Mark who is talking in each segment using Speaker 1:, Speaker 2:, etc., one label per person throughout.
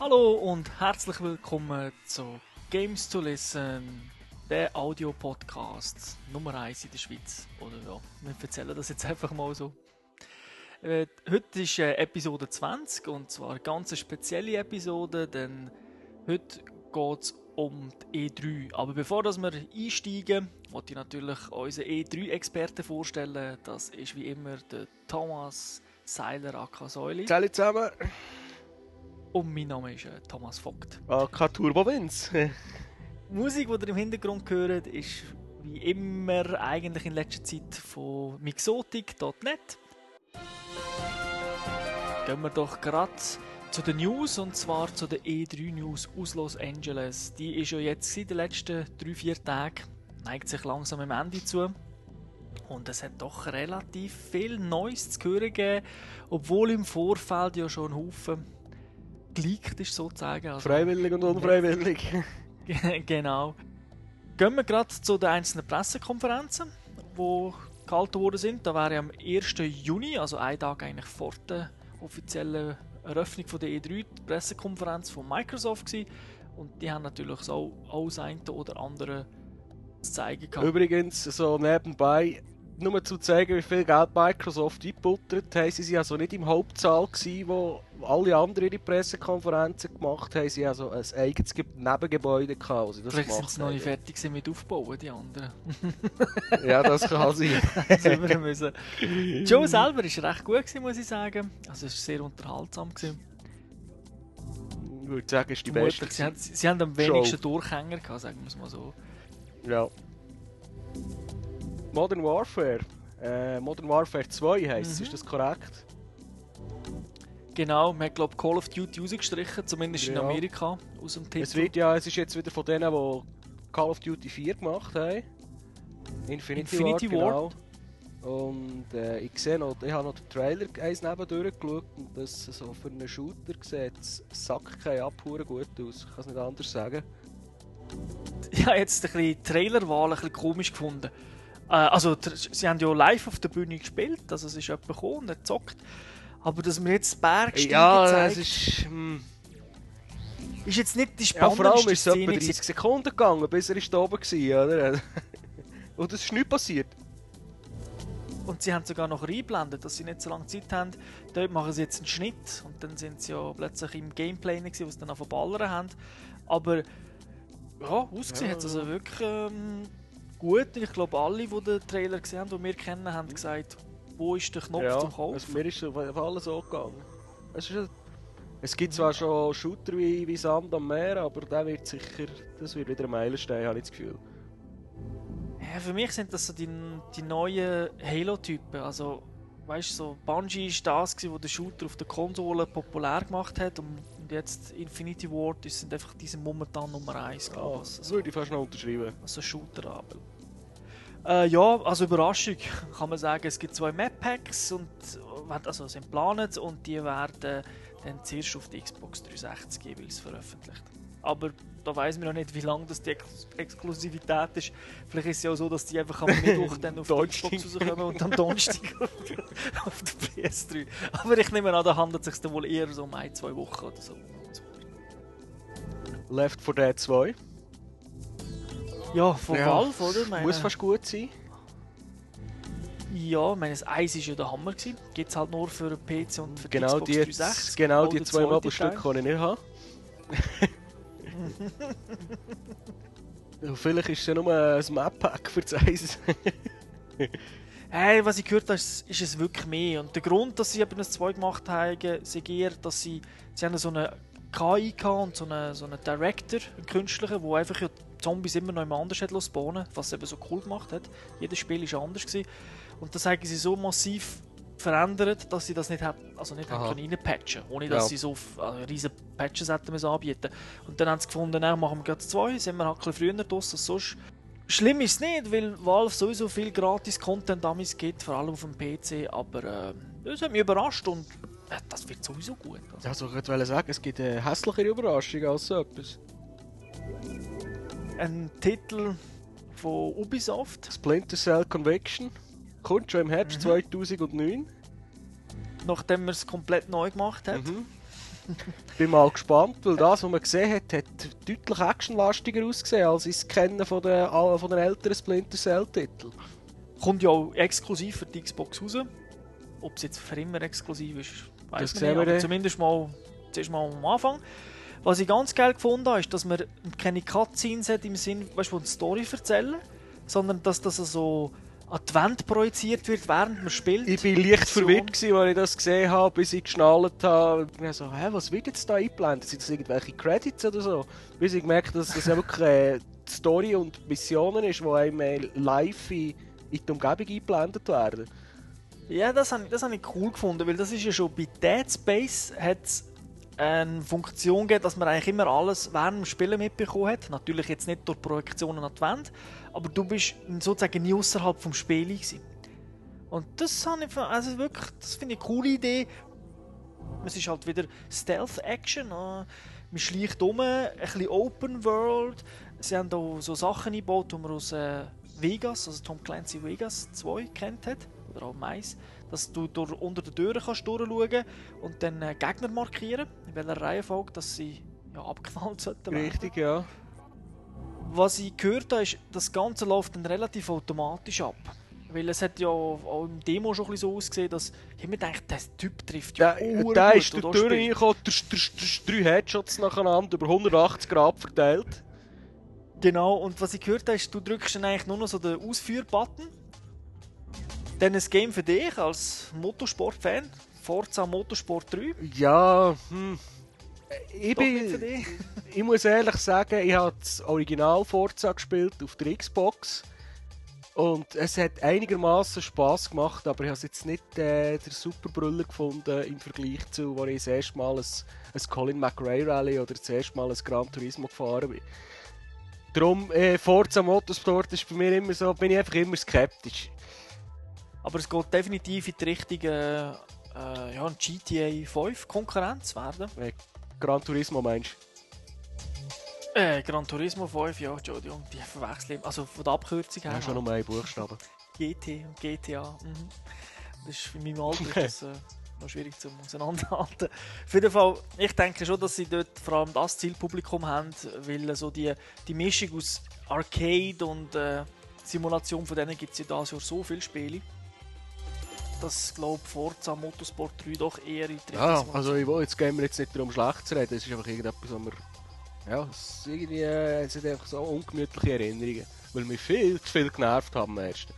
Speaker 1: Hallo und herzlich willkommen zu Games to Listen, der Audio-Podcast Nummer 1 in der Schweiz. Oder ja, wir erzählen das jetzt einfach mal so. Äh, heute ist äh, Episode 20 und zwar eine ganz spezielle Episode, denn heute geht es um die E3. Aber bevor dass wir einsteigen, wollte ich natürlich unseren E3-Experten vorstellen. Das ist wie immer der Thomas Seiler Akasäuli.
Speaker 2: Hallo zusammen.
Speaker 1: Und mein Name ist äh, Thomas Vogt.
Speaker 2: AK Turbo.
Speaker 1: Die Musik, die ihr im Hintergrund hört, ist wie immer eigentlich in letzter Zeit von mixotic.net. Gehen wir doch gerade zu den News und zwar zu den E3 News aus Los Angeles. Die ist ja jetzt in den letzten 3-4 Tagen, neigt sich langsam am Ende zu. Und es hat doch relativ viel Neues zu hören gegeben, obwohl im Vorfeld ja schon ein Haufen geleakt ist sozusagen. Also,
Speaker 2: Freiwillig und unfreiwillig.
Speaker 1: genau. Gehen wir gerade zu den einzelnen Pressekonferenzen, die gehalten worden sind. Da wäre am 1. Juni, also ein Tag eigentlich vor der offiziellen Eröffnung von der E3, die Pressekonferenz von Microsoft gewesen. Und die haben natürlich so auch das eine oder andere zu zeigen gehabt.
Speaker 2: Übrigens, so nebenbei, nur zu zeigen, wie viel Geld Microsoft eingebuttert haben. Sie waren also nicht im Hauptsaal, gewesen, wo alle anderen ihre Pressekonferenzen gemacht haben. Sie also ein eigenes Ge- Nebengebäude gehabt, wo sie das
Speaker 1: Vielleicht sind sie noch nicht fertig mit Aufbauen, die anderen.
Speaker 2: Ja, das kann sein.
Speaker 1: Wir müssen. Joe selber war recht gut, gewesen, muss ich sagen. Also es war sehr unterhaltsam. Gewesen.
Speaker 2: Ich würde sagen, ist die beste.
Speaker 1: Vermutlich, Sie, haben, sie haben am
Speaker 2: Show.
Speaker 1: wenigsten Durchhänger gehabt, sagen wir es mal so.
Speaker 2: Ja. Modern Warfare. Äh, Modern Warfare 2 heisst es,
Speaker 1: Mhm.
Speaker 2: ist das korrekt?
Speaker 1: Genau, man hat glaube Call of Duty rausgestrichen, zumindest in
Speaker 2: Ja.
Speaker 1: Amerika, aus dem Titel.
Speaker 2: Es wird ja, es ist jetzt wieder von denen, die Call of Duty 4 gemacht haben. Infinity,
Speaker 1: Infinity
Speaker 2: War,
Speaker 1: War.
Speaker 2: genau. Und äh, ich sehe noch, ich habe noch den Trailer eins neben durchgeschaut und das so für einen Shooter sieht es sack kein Abhuren gut aus. Ich kann es nicht anders sagen.
Speaker 1: Ich habe jetzt ein bisschen die Trailerwahl ein bisschen komisch gefunden. Äh, also, sie haben ja live auf der Bühne gespielt, also es ist jemand gekommen und hat gezockt. Aber dass wir jetzt Bergsteigen
Speaker 2: Ja,
Speaker 1: zeigen,
Speaker 2: es ist. Hm,
Speaker 1: ist jetzt nicht die
Speaker 2: ja,
Speaker 1: spannendste
Speaker 2: vor allem ist es etwa
Speaker 1: Szene.
Speaker 2: 30
Speaker 1: gewesen.
Speaker 2: Sekunden gegangen, bis er ist da oben war, oder? und es ist nichts passiert.
Speaker 1: Und sie haben sogar noch eingeblendet, dass sie nicht so lange Zeit haben. Dort machen sie jetzt einen Schnitt und dann sind sie ja plötzlich im Gameplay, gewesen, wo sie dann auf Ballern haben. Aber ja, ausgesehen
Speaker 2: Ja,
Speaker 1: hat es also wirklich ähm, gut. Ich glaube, alle, die den Trailer gesehen haben, die wir kennen, haben gesagt, wo ist der Knopf
Speaker 2: ja,
Speaker 1: zum Kaufen?
Speaker 2: Also mir ist auf alles so gegangen. Es, ist, es gibt zwar schon Shooter wie, wie Sand am Meer, aber der wird sicher, das wird wieder ein Meilenstein, habe ich das Gefühl.
Speaker 1: Ja, für mich sind das so die, die neuen Halo-Typen. Also, weißt du, so Bungie ist das, gewesen, wo der Shooter auf der Konsole populär gemacht hat. Und, und jetzt Infinity Ward das sind einfach diese momentan Nummer 1, glaube ich.
Speaker 2: das würde ich fast noch unterschreiben.
Speaker 1: Also Shooter aber. Äh, ja, also Überraschung kann man sagen, es gibt zwei Map Packs und äh, also sind geplant und die werden dann zuerst auf die Xbox 360 jeweils veröffentlicht. Aber da weiß man noch nicht, wie lange das die Ex Exklusivität ist. Vielleicht ist es ja auch so, dass die einfach am Mittwoch dann auf die. Xbox rauskommen und am Donnerstag auf, der PS3. Aber ich nehme an, da handelt es sich dann wohl eher so um ein, zwei Wochen oder so.
Speaker 2: Left 4 Dead 2.
Speaker 1: Ja, von
Speaker 2: Ja,
Speaker 1: Valve, oder? Meine-
Speaker 2: Muss fast gut sein.
Speaker 1: Ja, ich meine, das Eis war ja der Hammer. Gibt es halt nur für PC und für die
Speaker 2: Genau
Speaker 1: Xbox
Speaker 2: die,
Speaker 1: 360.
Speaker 2: genau die zwei
Speaker 1: Teil.
Speaker 2: kann ich nicht haben. Vielleicht ist es ja nur ein Map-Pack für das Eis.
Speaker 1: Hey, was ich gehört habe, ist, ist es wirklich mehr. Und der Grund, dass sie eben das 2 gemacht haben, ist eher, dass sie, sie haben so eine KI und so einen, so einen Director, einen künstlichen, der einfach ja Zombies immer noch immer anders hat spawnen, was es eben so cool gemacht hat. Jedes Spiel war anders. Gewesen. Und das haben sie so massiv verändert, dass sie das nicht, hat, also nicht haben
Speaker 2: Aha.
Speaker 1: können reinpatchen ohne dass
Speaker 2: Ja.
Speaker 1: sie so also riesen Patches hätten müssen anbieten Und dann haben sie gefunden, dann machen wir gerade zwei, sind wir halt ein bisschen früher draus als sonst. Schlimm ist es nicht, weil Valve sowieso viel Gratis-Content damals gibt, vor allem auf dem PC, aber äh, das hat mich überrascht und äh, das wird sowieso gut. Also,
Speaker 2: Also ich wollte sagen, es gibt eine hässlichere Überraschung als so etwas.
Speaker 1: ein Titel von Ubisoft,
Speaker 2: Splinter Cell Conviction. Kommt schon im Herbst
Speaker 1: Mhm.
Speaker 2: 2009.
Speaker 1: nachdem man es komplett neu gemacht hat.
Speaker 2: Mhm. Bin mal gespannt, weil das, was man gesehen hat, hat deutlich actionlastiger ausgesehen als ich es kenne von den, von den älteren Splinter Cell-Titeln.
Speaker 1: Kommt ja auch exklusiv für die Xbox raus. Ob es jetzt für immer exklusiv ist, weiß
Speaker 2: Das sehen
Speaker 1: nicht.
Speaker 2: wir
Speaker 1: Aber
Speaker 2: dann.
Speaker 1: zumindest mal, zuerst mal am Anfang. Was ich ganz geil gefunden habe, ist, dass man keine Cutscenes hat im Sinn, weißt du, eine Story erzählen, sondern dass das so an die Wand projiziert wird, während man spielt.
Speaker 2: Ich bin leicht verwirrt, gewesen, als ich das gesehen habe, bis ich geschnallt habe. Ich dachte so, hä, was wird jetzt da eingeblendet? Sind das irgendwelche Credits oder so? Bis ich gemerkt dass das ja wirklich äh, die Story und Missionen ist, die einem äh, live in, in die Umgebung eingeblendet werden.
Speaker 1: Ja, das habe ich, das hab ich cool gefunden, weil das ist ja schon bei Dead Space hat's eine Funktion gegeben, dass man eigentlich immer alles während dem Spielen mitbekommen hat. Natürlich jetzt nicht durch Projektionen an die Wand, aber du bist sozusagen nie außerhalb vom Spiel gewesen. Und das habe ich, also wirklich, das finde ich eine coole Idee. Es ist halt wieder Stealth-Action. äh, Man schleicht um, ein bisschen Open World. Sie haben da so Sachen eingebaut, die man aus äh, Vegas, also Tom Clancy Vegas 2 kennt hat. Oder auch Mais. Dass du durch, unter den Türen kannst durchschauen und dann äh, Gegner markieren, in welcher Reihenfolge dass sie ja, abgeknallt sollten.
Speaker 2: Richtig, ja.
Speaker 1: Was ich gehört habe, ist, das Ganze läuft dann relativ automatisch ab. Weil es hat ja auch im Demo schon ein bisschen so ausgesehen, dass ich mir denke, der Typ trifft ja
Speaker 2: Der,
Speaker 1: ur
Speaker 2: der ist durch
Speaker 1: spielt-
Speaker 2: reingekommen, drei Headshots nacheinander, über 180 Grad verteilt.
Speaker 1: Genau, und was ich gehört habe, ist, du drückst dann eigentlich nur noch so den Ausführ-Button. Dann ein Game für dich als Motorsport-Fan. Forza Motorsport 3.
Speaker 2: Ja, hm. Ich,
Speaker 1: nicht für
Speaker 2: bin, ich muss ehrlich sagen, ich habe das Original Forza gespielt auf der Xbox. Und es hat einigermaßen Spaß gemacht, aber ich habe es jetzt nicht äh, der super Brüller gefunden im Vergleich zu, wo ich das erste Mal ein, ein Colin McRae Rally oder das erste Mal ein Gran Turismo gefahren bin. Darum, äh, Forza Motorsport ist bei mir immer so, bin ich einfach immer skeptisch.
Speaker 1: Aber es geht definitiv in die Richtung äh, äh, ja, ein GTA 5 Konkurrenz werden.
Speaker 2: Gran Turismo meinst
Speaker 1: Äh, Gran Turismo 5, ja, Entschuldigung, die verwechseln. Also von der Abkürzung
Speaker 2: du?
Speaker 1: her.
Speaker 2: Ja, schon nur einen Buchstaben.
Speaker 1: GT und GTA. Mhm. Das ist in meinem Alter das, äh, noch schwierig zu auseinanderhalten. Auf jeden Fall, ich denke schon, dass sie dort vor allem das Zielpublikum haben, weil so die, die Mischung aus Arcade und äh, Simulation von denen gibt es ja dieses Jahr so viele Spiele. Dass, glaube Forza Motorsport 3 doch eher in die
Speaker 2: Ja, also ich will, jetzt gehen wir jetzt nicht darum schlecht zu reden, es ist einfach irgendetwas, was wir... Ja, es, irgendwie, äh, es sind einfach so ungemütliche Erinnerungen, weil wir viel zu viel genervt haben am ersten.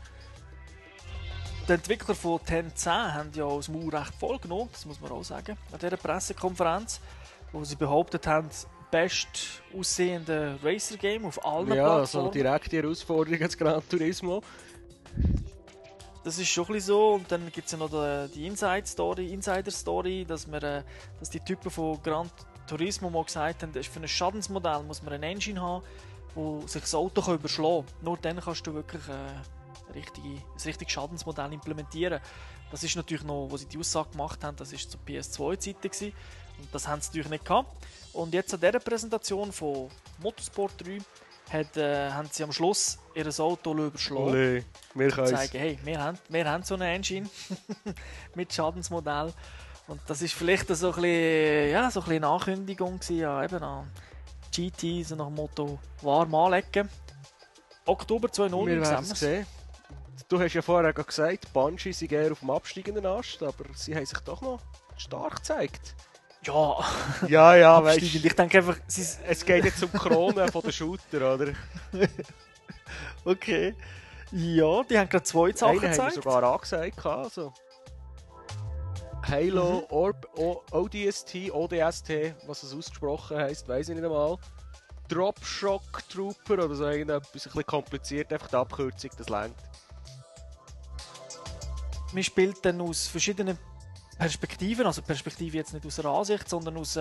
Speaker 1: Die Entwickler von 1010 haben ja das Maul recht voll genommen, das muss man auch sagen, an dieser Pressekonferenz, wo sie behauptet haben, best aussehende Racer-Game auf allen
Speaker 2: Ja, so
Speaker 1: Plattformen.
Speaker 2: direkte Herausforderung als Gran Turismo.
Speaker 1: Das ist schon ein so. Und dann gibt es ja noch die, Inside-Story, Insider-Story, dass, wir, äh, dass die Typen von Gran Turismo mal gesagt haben, für ein Schadensmodell muss man eine Engine haben, wo sich das Auto kann überschlagen kann. Nur dann kannst du wirklich äh, ein richtige, ein richtiges Schadensmodell implementieren. Das ist natürlich noch, wo sie die Aussage gemacht haben, das ist zur PS2-Zeiten gewesen. Und das haben sie natürlich nicht gehabt. Und jetzt an dieser Präsentation von Motorsport 3 hat, äh, haben sie am Schluss ihr Auto überschlagen
Speaker 2: Ole, wir können
Speaker 1: zeigen, hey, wir haben, wir haben so eine Engine mit Schadensmodell. Und das ist vielleicht so ein bisschen, ja, so ein bisschen eine Ankündigung gewesen, ja, eben an GT, so nach dem Motto warm anlegen. Oktober 2009
Speaker 2: Wir sehen. Du hast ja vorher gesagt, Banshee sind eher auf dem absteigenden Ast, aber sie haben sich doch noch stark gezeigt.
Speaker 1: Ja,
Speaker 2: Ja, ja,
Speaker 1: absteigend. Ich denke einfach, ist,
Speaker 2: es geht jetzt um die Krone von den Shooter, oder?
Speaker 1: okay. Ja, die haben gerade zwei Sachen
Speaker 2: Einen haben wir
Speaker 1: gezeigt.
Speaker 2: sogar angesagt. Also. Halo,
Speaker 1: Mhm.
Speaker 2: Orb, o ODST, ODST, was es ausgesprochen heisst, weiß ich nicht einmal. Dropshock Trooper oder so irgendetwas, ein bisschen kompliziert, einfach die Abkürzung, das längt.
Speaker 1: Man spielt dann aus verschiedenen Perspektiven, also Perspektive jetzt nicht aus einer Ansicht, sondern aus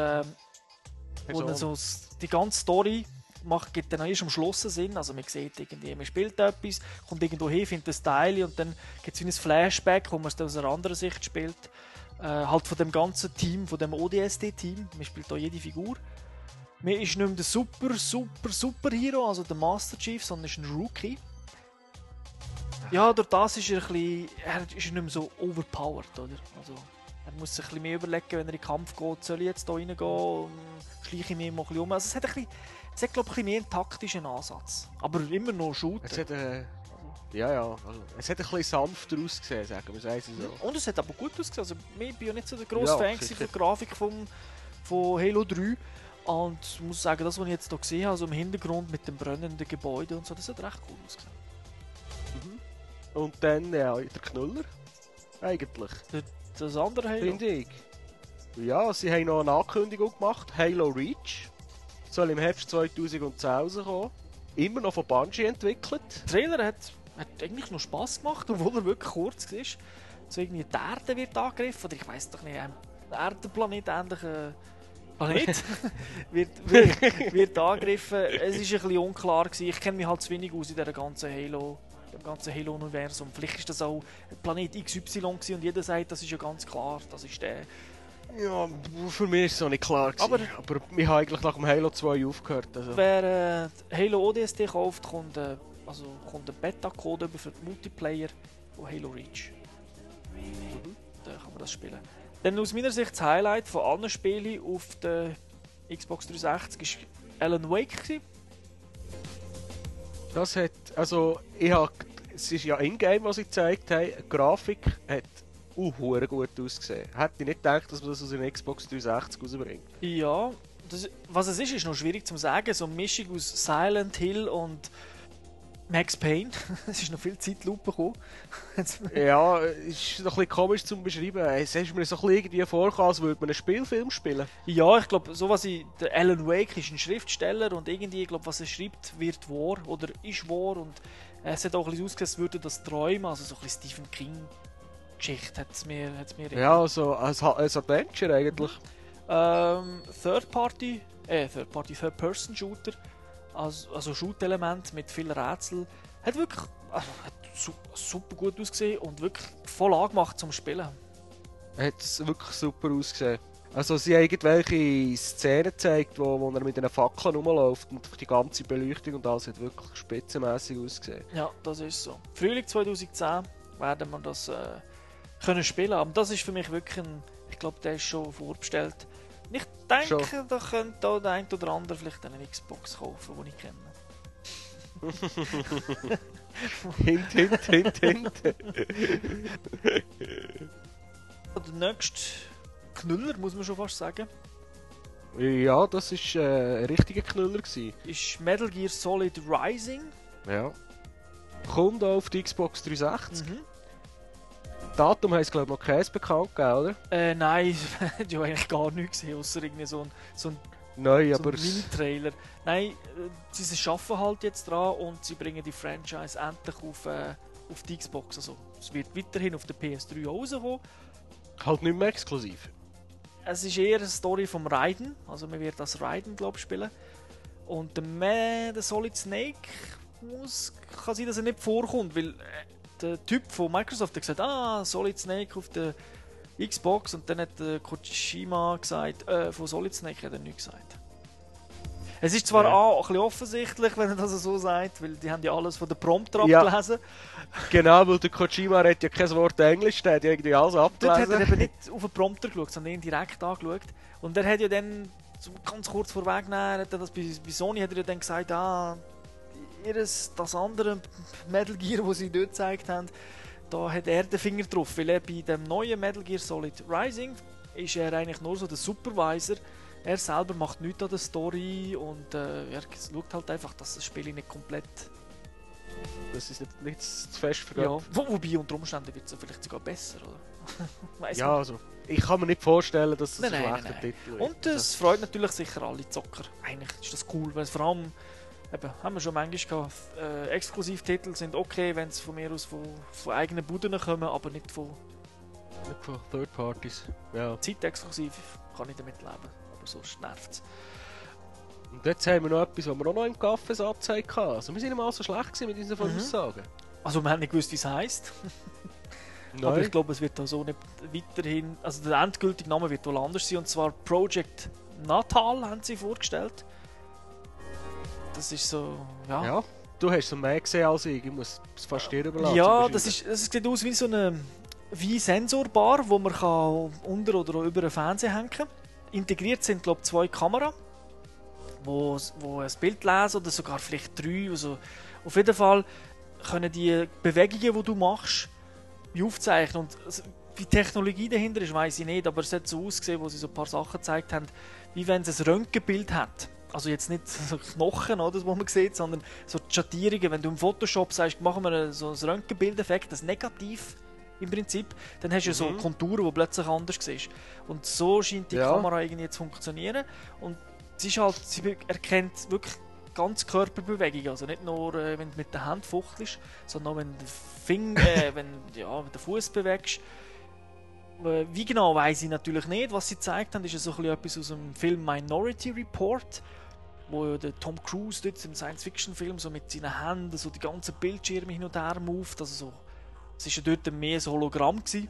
Speaker 1: dann so die ganze Story macht, gibt dann erst am Schluss Sinn. Also man sieht irgendwie, man spielt etwas, kommt irgendwo hin, findet ein Teil und dann gibt es wie ein Flashback, wo man es dann aus einer anderen Sicht spielt. Äh, halt von dem ganzen Team, von dem ODST-Team. Man spielt da jede Figur. Man ist nicht mehr der super, super, super Hero, also der Master Chief, sondern ist ein Rookie. Ja, durch das ist er ein bisschen, er ist nicht mehr so overpowered, oder? Also, Er muss sich ein bisschen mehr überlegen, wenn er in den Kampf geht, soll ich jetzt hier reingehen, schleiche ich mich mal ein bisschen um. Also es hat, ein bisschen, es hat glaube ich, ein bisschen mehr einen taktischen Ansatz. Aber immer noch Shooter.
Speaker 2: Es hat, äh, ja, ja. Also, es hat ein bisschen sanfter ausgesehen, sagen wir es so.
Speaker 1: Und es hat aber gut ausgesehen. Also, ich bin ja nicht so der grosse
Speaker 2: Ja,
Speaker 1: Fan von der Grafik vom, von Halo 3. Und ich muss sagen, das, was ich jetzt hier gesehen habe, also im Hintergrund mit dem brennenden Gebäude und so, das hat recht cool ausgesehen.
Speaker 2: Und dann, ja, der Knüller. Eigentlich.
Speaker 1: Das andere Halo.
Speaker 2: Finde ich. Ja, sie haben noch eine Ankündigung gemacht. Halo Reach. Soll im Herbst 2010 rauskommen. Immer noch von Bungie entwickelt.
Speaker 1: Der Trailer hat, hat eigentlich noch Spass gemacht, obwohl er wirklich kurz war. So irgendwie die Erde wird angegriffen, oder ich weiß doch nicht, ein Erdenplanet ähnlicher Planet wird, wird, wird angegriffen. Es war ein bisschen unklar. Gewesen. Ich kenne mich halt zu wenig aus in dieser ganzen Halo im ganzen Halo-Universum. Vielleicht ist das auch Planet XY gewesen und jeder sagt, das ist ja ganz klar, das ist der.
Speaker 2: Ja, für mich ist es noch nicht klar. Gewesen.
Speaker 1: Aber-
Speaker 2: Aber wir haben eigentlich nach dem Halo 2 aufgehört. Also.
Speaker 1: Wer äh, Halo ODST kauft, kommt, äh, also kommt ein Beta-Code über für den Multiplayer von Halo Reach. Da kann man das spielen. Dann aus meiner Sicht das Highlight von allen Spielen auf der Xbox 360 war Alan Wake. Gewesen.
Speaker 2: Das hat, also, ich hab, es ist ja in-game, was sie gezeigt haben. Die Grafik hat hure gut ausgesehen. Hätte ich nicht gedacht, dass man das aus einer Xbox 360 rausbringt.
Speaker 1: Ja, das, was es ist, ist noch schwierig zu sagen. So eine Mischung aus Silent Hill und Max Payne. es ist noch viel Zeitlupe gekommen.
Speaker 2: Ja, ist noch ein bisschen komisch zu beschreiben. Es ist mir so ein bisschen irgendwie vorgekommen, als würde man einen Spielfilm spielen.
Speaker 1: Ja, ich glaube, so was ich. Der Alan Wake ist ein Schriftsteller und irgendwie, ich glaube, was er schreibt, wird wahr oder ist wahr. Und es hat auch ein bisschen ausgesehen, als würde das träumen. Also so ein bisschen Stephen King-Geschichte hat es mir, hat's mir
Speaker 2: Ja, also als, als Adventure eigentlich.
Speaker 1: Ähm, Third Party, äh, Third Party, Third Person Shooter, also, also Shoot-Element mit vielen Rätseln, hat wirklich also, hat su super gut ausgesehen und wirklich voll angemacht zum Spielen.
Speaker 2: Hat es wirklich super ausgesehen. Also sie haben irgendwelche Szenen gezeigt, wo, wo er mit einer Fackel rumläuft und die ganze Beleuchtung und alles hat wirklich spitzenmäßig ausgesehen.
Speaker 1: Ja, das ist so. Frühling 2010 werden wir das äh, können spielen, aber das ist für mich wirklich ein, ich glaube, der ist schon vorbestellt. Ich denke,
Speaker 2: Schon.
Speaker 1: da könnte da der ein oder andere vielleicht eine Xbox kaufen, die ich kenne.
Speaker 2: hint, hint, hint, hint.
Speaker 1: Der nächste Knüller, muss man schon fast sagen,
Speaker 2: ja, das war äh, ein richtiger Knüller. Gewesen.
Speaker 1: ist Metal Gear Solid Rising.
Speaker 2: Ja. Kommt auch auf die Xbox 360.
Speaker 1: Mhm.
Speaker 2: Datum haben sie glaube ich noch keins bekannt, gegeben, oder?
Speaker 1: Äh, nein, hat ja eigentlich gar nichts gesehen, außer irgendwie so ein, so ein,
Speaker 2: Nein,
Speaker 1: so
Speaker 2: aber
Speaker 1: Mini-Trailer. Nein, äh, sie arbeiten halt jetzt dran und sie bringen die Franchise endlich auf, äh, auf die Xbox. Also, es wird weiterhin auf der PS3 auch rauskommen.
Speaker 2: halt nicht mehr exklusiv.
Speaker 1: Es ist eher eine Story vom Raiden, also man wird das Raiden, glaube ich, spielen. Und der, Ma der Solid Snake muss, kann sein, dass er nicht vorkommt, weil äh, der Typ von Microsoft hat gesagt, ah, Solid Snake auf der Xbox und dann hat der Kojima gesagt, äh, von Solid Snake hat er nichts gesagt. Es ist zwar
Speaker 2: Ja.
Speaker 1: auch ein bisschen offensichtlich, wenn er das so sagt, weil die haben ja alles von der Prompter
Speaker 2: Ja.
Speaker 1: abgelesen.
Speaker 2: Genau, weil der Kojima hat ja kein Wort Englisch, der hat ja irgendwie alles
Speaker 1: Dort hat er
Speaker 2: abgelesen.
Speaker 1: eben nicht auf den Prompter geschaut, sondern ihn direkt angeschaut. Und er hat ja dann, ganz kurz vorweg, hat er das bei, bei Sony hat er ja dann gesagt, ah, ihres, das andere Metal Gear, das sie dort gezeigt haben, da hat er den Finger drauf. Weil er bei dem neuen Metal Gear Solid Rising ist er eigentlich nur so der Supervisor. Er selber macht nichts an der Story und äh, er schaut halt einfach, dass das Spiel nicht komplett...
Speaker 2: Das ist nicht, nicht zu fest für
Speaker 1: Ja, wo, wobei unter Umständen wird es vielleicht sogar besser, oder?
Speaker 2: Ja, also, ich kann mir nicht vorstellen, dass das
Speaker 1: Nein,
Speaker 2: ein schlechter Titel ist.
Speaker 1: Und das freut natürlich sicher alle Zocker. Eigentlich ist das cool, weil es vor allem, eben, haben wir schon manchmal gehabt, äh, Exklusivtitel sind okay, wenn sie von mir aus von, von eigenen Buden kommen, aber nicht von
Speaker 2: nicht von Third Parties. Ja.
Speaker 1: Zeitexklusiv, kann ich damit leben. Aber sonst nervt es.
Speaker 2: Und jetzt haben wir noch etwas, was wir auch noch im Kaffeesatz hatten. Also, wir sind mal so schlecht mit unseren
Speaker 1: Mhm.
Speaker 2: Voraussagen.
Speaker 1: Also wir haben nicht gewusst, wie es heisst, aber ich glaube, es wird da so nicht weiterhin, also der endgültige Name wird wohl anders sein, und zwar Project Natal haben sie vorgestellt. Das ist so, ja,
Speaker 2: ja. Du hast so mehr gesehen als ich. Ich muss es fast dir überlassen.
Speaker 1: Ja, das, ist, das sieht aus wie so eine wie sensorbar, wo man kann unter oder über einen Fernseher hängen kann. Integriert sind glaube zwei Kameras, wo, wo ein Bild lesen oder sogar vielleicht drei. Also auf jeden Fall können die Bewegungen, die du machst, aufzeichnen. Und wie die Technologie dahinter ist, weiß ich nicht, aber es hat so ausgesehen, wo sie so ein paar Sachen gezeigt haben, wie wenn es ein Röntgenbild hat. Also jetzt nicht so Knochen, oder, wo man sieht, sondern so Schattierungen. Wenn du im Photoshop sagst, machen wir so ein Röntgenbildeffekt, das Negativ im Prinzip, dann hast du mhm. so Konturen, die plötzlich anders siehst. Und so scheint die ja. Kamera irgendwie zu funktionieren. Und sie, ist halt, sie erkennt wirklich ganz Körperbewegung, also nicht nur, äh, wenn du mit der Hand fuchtelst, sondern auch wenn du Finger, äh, wenn, ja, wenn den Fuß bewegst. Äh, wie genau weiß ich natürlich nicht. Was sie gezeigt haben, ist so ein etwas aus dem Film Minority Report, wo der Tom Cruise dort im Science-Fiction-Film so mit seinen Händen so die ganzen Bildschirme hin und her moved, also so, es ist ja dort mehr ein Hologramm gewesen.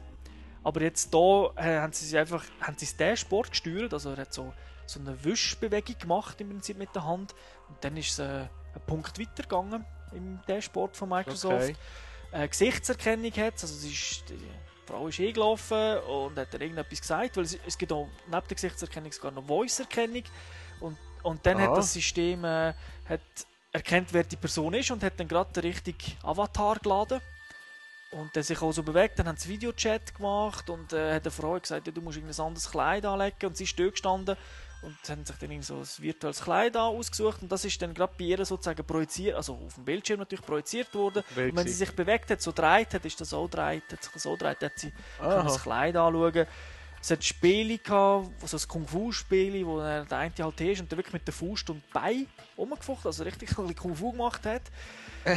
Speaker 1: Aber jetzt da äh, haben sie einfach, haben sie den Sport gesteuert, also er hat so so eine Wischbewegung gemacht im Prinzip mit der Hand und dann ist es äh, ein Punkt weitergegangen im Dashboard von Microsoft. Okay. Äh, Gesichtserkennung hat also sie ist, die Frau ist eingelaufen und hat dann irgendetwas gesagt, weil es, es gibt auch neben der Gesichtserkennung sogar noch Voice-Erkennung und, und dann Aha. hat das System äh, hat erkennt, wer die Person ist und hat dann gerade den richtigen Avatar geladen und der sich auch so bewegt, dann haben sie Videochat gemacht und äh, hat der Frau gesagt, ja, du musst ein anderes Kleid anlegen und sie ist dort gestanden und haben sich dann so ein virtuelles Kleid ausgesucht und das ist dann gerade bei ihr sozusagen projiziert, also auf dem Bildschirm natürlich projiziert worden. Und wenn sie sich bewegt hat, so dreht hat, ist das so dreht, hat sich so dreht, hat sie das Kleid anschauen. Es hat Spiele gehabt, also ein Kung-Fu-Spiel, wo der eine halt ist und der wirklich mit der Faust und Bein rumgefochten, also richtig ein Kung-Fu gemacht hat. ein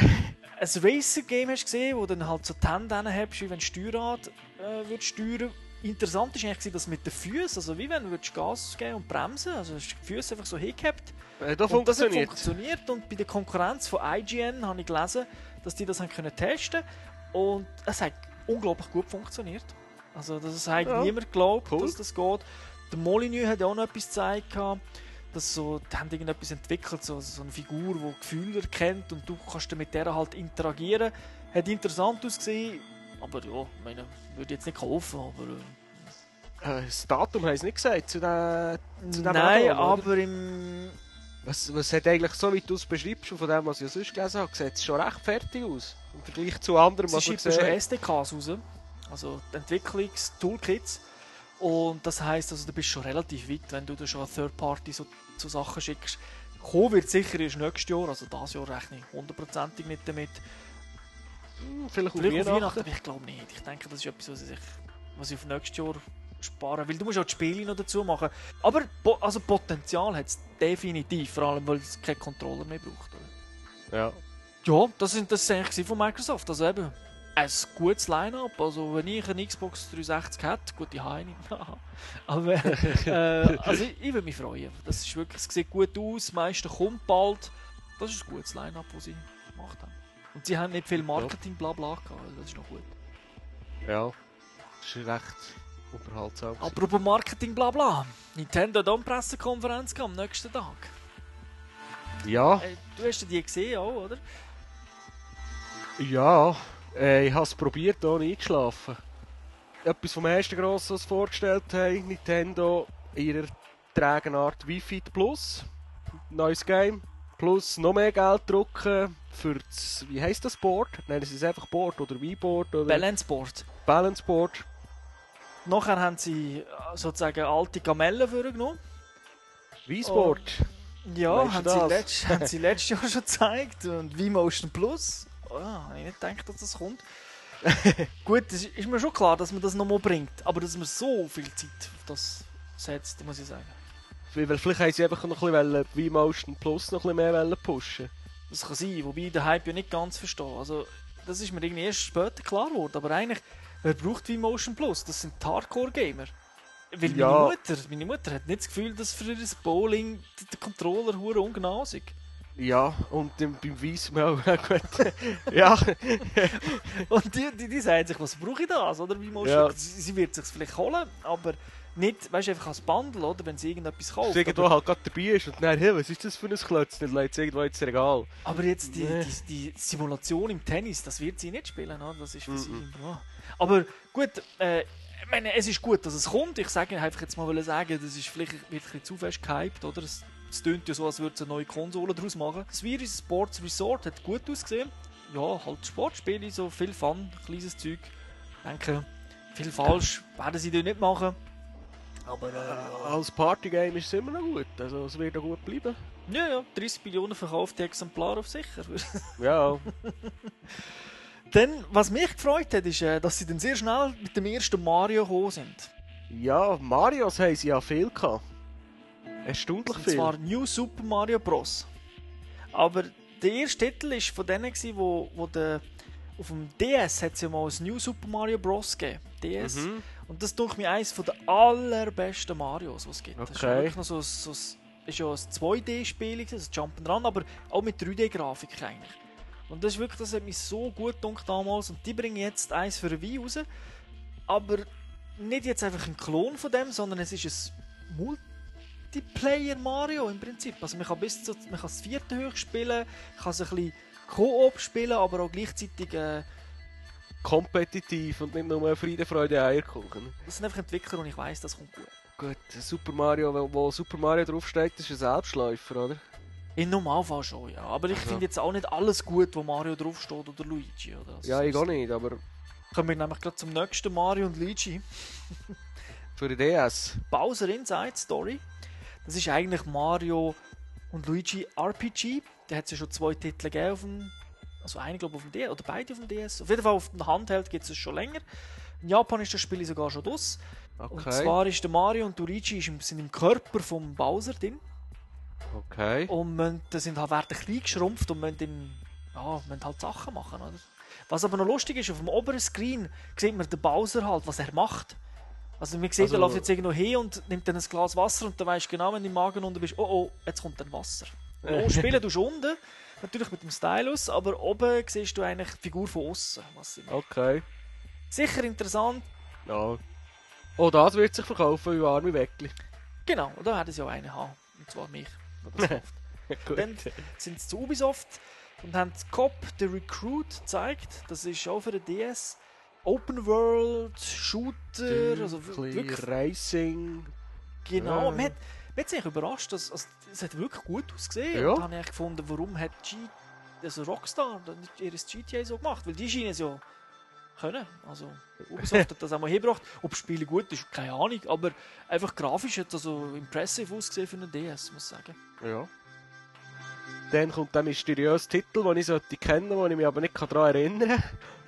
Speaker 1: Racer-Game hast du gesehen, wo du dann halt so die Hände hast, wie wenn du Steuerrad äh, würdest steuern interessant ist eigentlich, dass mit den Füßen, also wie wenn du Gas geben und bremsen, also hast du die Füße einfach so hingehabt.
Speaker 2: Äh, das und das hat
Speaker 1: funktioniert und bei der Konkurrenz von IGN habe ich gelesen, dass die das haben können testen und es hat unglaublich gut funktioniert. Also das hat ja. niemand geglaubt, cool. dass das geht. Der Molyneux hat ja auch noch etwas gezeigt, dass so, die haben irgendetwas entwickelt, so, so eine Figur, die Gefühle erkennt und du kannst mit der halt interagieren. Hat interessant ausgesehen aber ja, meine, würde jetzt nicht kaufen, aber...
Speaker 2: Äh, das Datum haben sie nicht gesagt zu, der,
Speaker 1: zu dem Nein, Addon, aber im...
Speaker 2: Was, was hat eigentlich, so wie du es beschreibst, von dem, was ich sonst gelesen habe, sieht es schon recht fertig aus. Im Vergleich zu anderen,
Speaker 1: was Sie schieben schon SDKs raus, also Entwicklungstoolkits. Und das heisst, also, du bist schon relativ weit, wenn du da schon eine Third Party so, so Sachen schickst. Kommen wird sicher erst nächstes Jahr, also das Jahr rechne ich hundertprozentig nicht damit.
Speaker 2: Hm, vielleicht,
Speaker 1: vielleicht auf Weihnachten. aber ich glaube nicht. Ich denke, das ist etwas, was ich, was ich auf nächstes Jahr sparen Weil du musst auch die Spiele noch dazu machen. Aber also Potenzial hat es definitiv, vor allem weil es keinen Controller mehr braucht.
Speaker 2: Oder? Ja.
Speaker 1: Ja, das sind das eigentlich von Microsoft. Also eben ein gutes Line-Up. Also wenn ich eine Xbox 360 hätte, gut, die habe Aber äh, also ich, ich würde mich freuen. Das ist wirklich, es sieht gut aus, das meiste kommt bald. Das ist ein gutes Line-Up, das sie gemacht haben. Und sie haben nicht viel Marketing bla bla gehabt, also das ist noch gut.
Speaker 2: Ja, das ist recht unterhaltsam.
Speaker 1: Apropos Marketing bla bla. Nintendo hat auch eine Pressekonferenz am nächsten Tag.
Speaker 2: Ja.
Speaker 1: Äh, du hast die gesehen auch, oder?
Speaker 2: Ja, äh, ich habe es probiert, ohne eingeschlafen. Etwas vom ersten Grossen, was vorgestellt haben, Nintendo in ihrer trägen Art Wi-Fi Plus. Neues Game. Plus noch mehr Geld drucken für das, wie heißt das Board? Nein, es ist einfach Board oder Wii-Board oder...
Speaker 1: Balance Board.
Speaker 2: Balance Board.
Speaker 1: Nachher haben sie äh, sozusagen alte Gamellen vorgenommen.
Speaker 2: Wii-Sport?
Speaker 1: Oh, ja, haben sie, letzt, haben sie letztes Jahr schon gezeigt. Und Wii Motion Plus. Oh, habe ich nicht gedacht, dass das kommt. Gut, es ist mir schon klar, dass man das nochmal bringt. Aber dass man so viel Zeit auf das setzt, muss ich sagen.
Speaker 2: Weil vielleicht haben sie einfach noch ein bisschen Wii Motion Plus noch ein bisschen mehr pushen
Speaker 1: Das kann sein, wobei ich den Hype ja nicht ganz verstehe. Also, das ist mir irgendwie erst später klar geworden. Aber eigentlich, wer braucht Wii Motion Plus? Das sind Hardcore-Gamer. Weil ja. meine, Mutter, meine Mutter hat nicht das Gefühl, dass für ihr Bowling der Controller hure ungenau ist.
Speaker 2: Ja, und beim Weiss auch gut. ja.
Speaker 1: und die, die, die sagen sich, was brauche ich das? Oder? Wie ja. sie, sie wird sich vielleicht holen, aber nicht, weißt du, einfach als Bundle, oder? Wenn sie irgendetwas kauft.
Speaker 2: Dass irgendwo halt gerade dabei ist und dann, hey, was ist das für ein Klötz? Legt es irgendwo ins Regal.
Speaker 1: aber jetzt die,
Speaker 2: Nee.
Speaker 1: die, die Simulation im Tennis, das wird sie nicht spielen, oder? Das ist für sie
Speaker 2: Mhm.
Speaker 1: ja. Aber gut, äh, ich meine, es ist gut, dass es kommt. Ich sage einfach jetzt mal sagen, das ist vielleicht wird ein bisschen zu fest gehypt, oder? Es, es tönt ja so, als würde es eine neue Konsole daraus machen. Das Virus Sports Resort hat gut ausgesehen. Ja, halt Sportspiele, so viel Fun, kleines Zeug. Ich denke, viel falsch werden sie dort nicht machen. Aber äh,
Speaker 2: Als Partygame ist es immer noch gut. Also es wird auch gut bleiben.
Speaker 1: ja, ja, 30 Millionen verkaufte Exemplare auf sicher.
Speaker 2: Ja,
Speaker 1: Dann, was mich gefreut hat, ist, äh, dass sie dann sehr schnell mit dem ersten Mario gekommen sind.
Speaker 2: ja, Marios haben sie ja viel gehabt. Erstaunlich
Speaker 1: Und
Speaker 2: viel.
Speaker 1: zwar New Super Mario Bros. Aber der erste Titel war von denen, gewesen, wo, wo der, auf dem DS hat es ja mal ein New Super Mario Bros. gegeben. DS.
Speaker 2: Mhm.
Speaker 1: Und das ist mir eines der allerbesten Marios, die es gibt. Das ist ja
Speaker 2: Okay.
Speaker 1: wirklich noch so, ein- so, ist ja ein 2D-Spiel, gewesen, ein Jump'n'Run, aber auch mit 3D-Grafik eigentlich. Und das ist wirklich, das hat mich so gut gedacht damals. Und die bringen jetzt eins für Wii raus. Aber nicht jetzt einfach ein Klon von dem, sondern es ist ein Multiplayer Mario im Prinzip. Also man kann bis zu, man kann das vierte hoch spielen, kann es ein bisschen Koop spielen, aber auch gleichzeitig äh,
Speaker 2: Kompetitiv und nicht nur Friede, Freude, Eierkuchen.
Speaker 1: das sind einfach Entwickler und ich weiß, das kommt gut.
Speaker 2: Gut, Super Mario, wo, wo Super Mario draufsteht, ist ein Selbstläufer, oder?
Speaker 1: Im Normalfall schon, ja. Aber ich
Speaker 2: Also.
Speaker 1: finde jetzt auch nicht alles gut, wo Mario draufsteht oder Luigi. Oder? Also
Speaker 2: Ja, ich auch nicht, aber
Speaker 1: Kommen wir nämlich gerade zum nächsten Mario und Luigi.
Speaker 2: für die DS.
Speaker 1: Bowser Inside Story. Das ist eigentlich Mario und Luigi RPG. Da hat es ja schon zwei Titel gegeben auf dem, also einen glaube ich auf dem DS, oder beide auf dem DS. Auf jeden Fall auf dem Handheld gibt es es schon länger. In Japan ist das Spiel sogar schon draus. Und
Speaker 2: Okay.
Speaker 1: zwar ist der Mario und Luigi sind im Körper vom Bowser drin.
Speaker 2: Okay.
Speaker 1: Und müssen, sind halt werden klein geschrumpft und müssen, im, ja, müssen halt Sachen machen, oder? Was aber noch lustig ist, auf dem oberen Screen sieht man den Bowser halt, was er macht. Also man sieht,
Speaker 2: Also-
Speaker 1: er läuft jetzt irgendwo hin und nimmt dann ein Glas Wasser und dann weißt du genau, wenn du im Magen unten bist, oh oh, jetzt kommt dann Wasser. Oh, spielen du unten, natürlich mit dem Stylus, aber oben siehst du eigentlich die Figur von außen.
Speaker 2: Okay.
Speaker 1: Sicher interessant,
Speaker 2: Ja. Oh, das wird sich verkaufen wie warme Weckli.
Speaker 1: genau, und da werden sie auch einen haben, und zwar mich.
Speaker 2: Gut.
Speaker 1: Dann sind sie zu Ubisoft und haben Cop the Recruit gezeigt. Das ist auch für den DS. Open World, Shooter, also wirklich
Speaker 2: Racing.
Speaker 1: genau.
Speaker 2: ja.
Speaker 1: Man hat, man hat sich überrascht, dass, also, es hat wirklich gut ausgesehen.
Speaker 2: Ja.
Speaker 1: Und dann habe ich gefunden, warum hat G, also Rockstar ihr GTA so gemacht? Weil die scheinen es ja können. Also Ubisoft hat das auch mal hingebracht. Ob das Spiel gut ist, keine Ahnung. Aber einfach grafisch hat das so impressive ausgesehen für einen DS, muss ich sagen.
Speaker 2: Ja. Dann kommt der mysteriöse Titel, den ich sollte kennen, den ich mich aber nicht daran erinnern kann.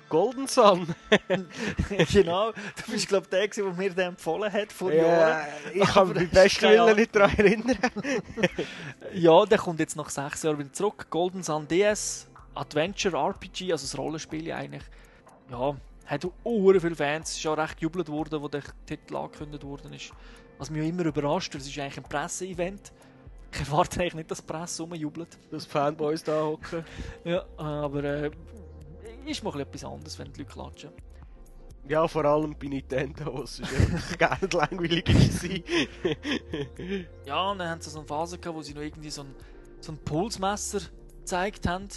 Speaker 2: Golden Sun.
Speaker 1: genau, du bist glaube der, der mir den empfohlen hat vor
Speaker 2: Ja,
Speaker 1: Jahren.
Speaker 2: ich kann mich beim besten Willen nicht daran erinnern.
Speaker 1: Ja, der kommt jetzt nach sechs Jahren wieder zurück. Golden Sun DS, Adventure RPG, also das Rollenspiel eigentlich. Ja, hat auch viele Fans, ist auch recht gejubelt worden, wo der Titel angekündigt worden ist. Was mich immer überrascht, weil es ist eigentlich ein Presseevent. Ich erwarte eigentlich nicht, dass die Presse rumjubelt.
Speaker 2: Dass Fanboys da hocken.
Speaker 1: Ja, aber äh, ist mal etwas anderes, wenn die Leute klatschen.
Speaker 2: Ja, vor allem bei Nintendo, es ist gar nicht langweilig gewesen.
Speaker 1: Ja, und dann haben sie so eine Phase gehabt, wo sie noch irgendwie so ein, so ein Pulsmesser gezeigt haben.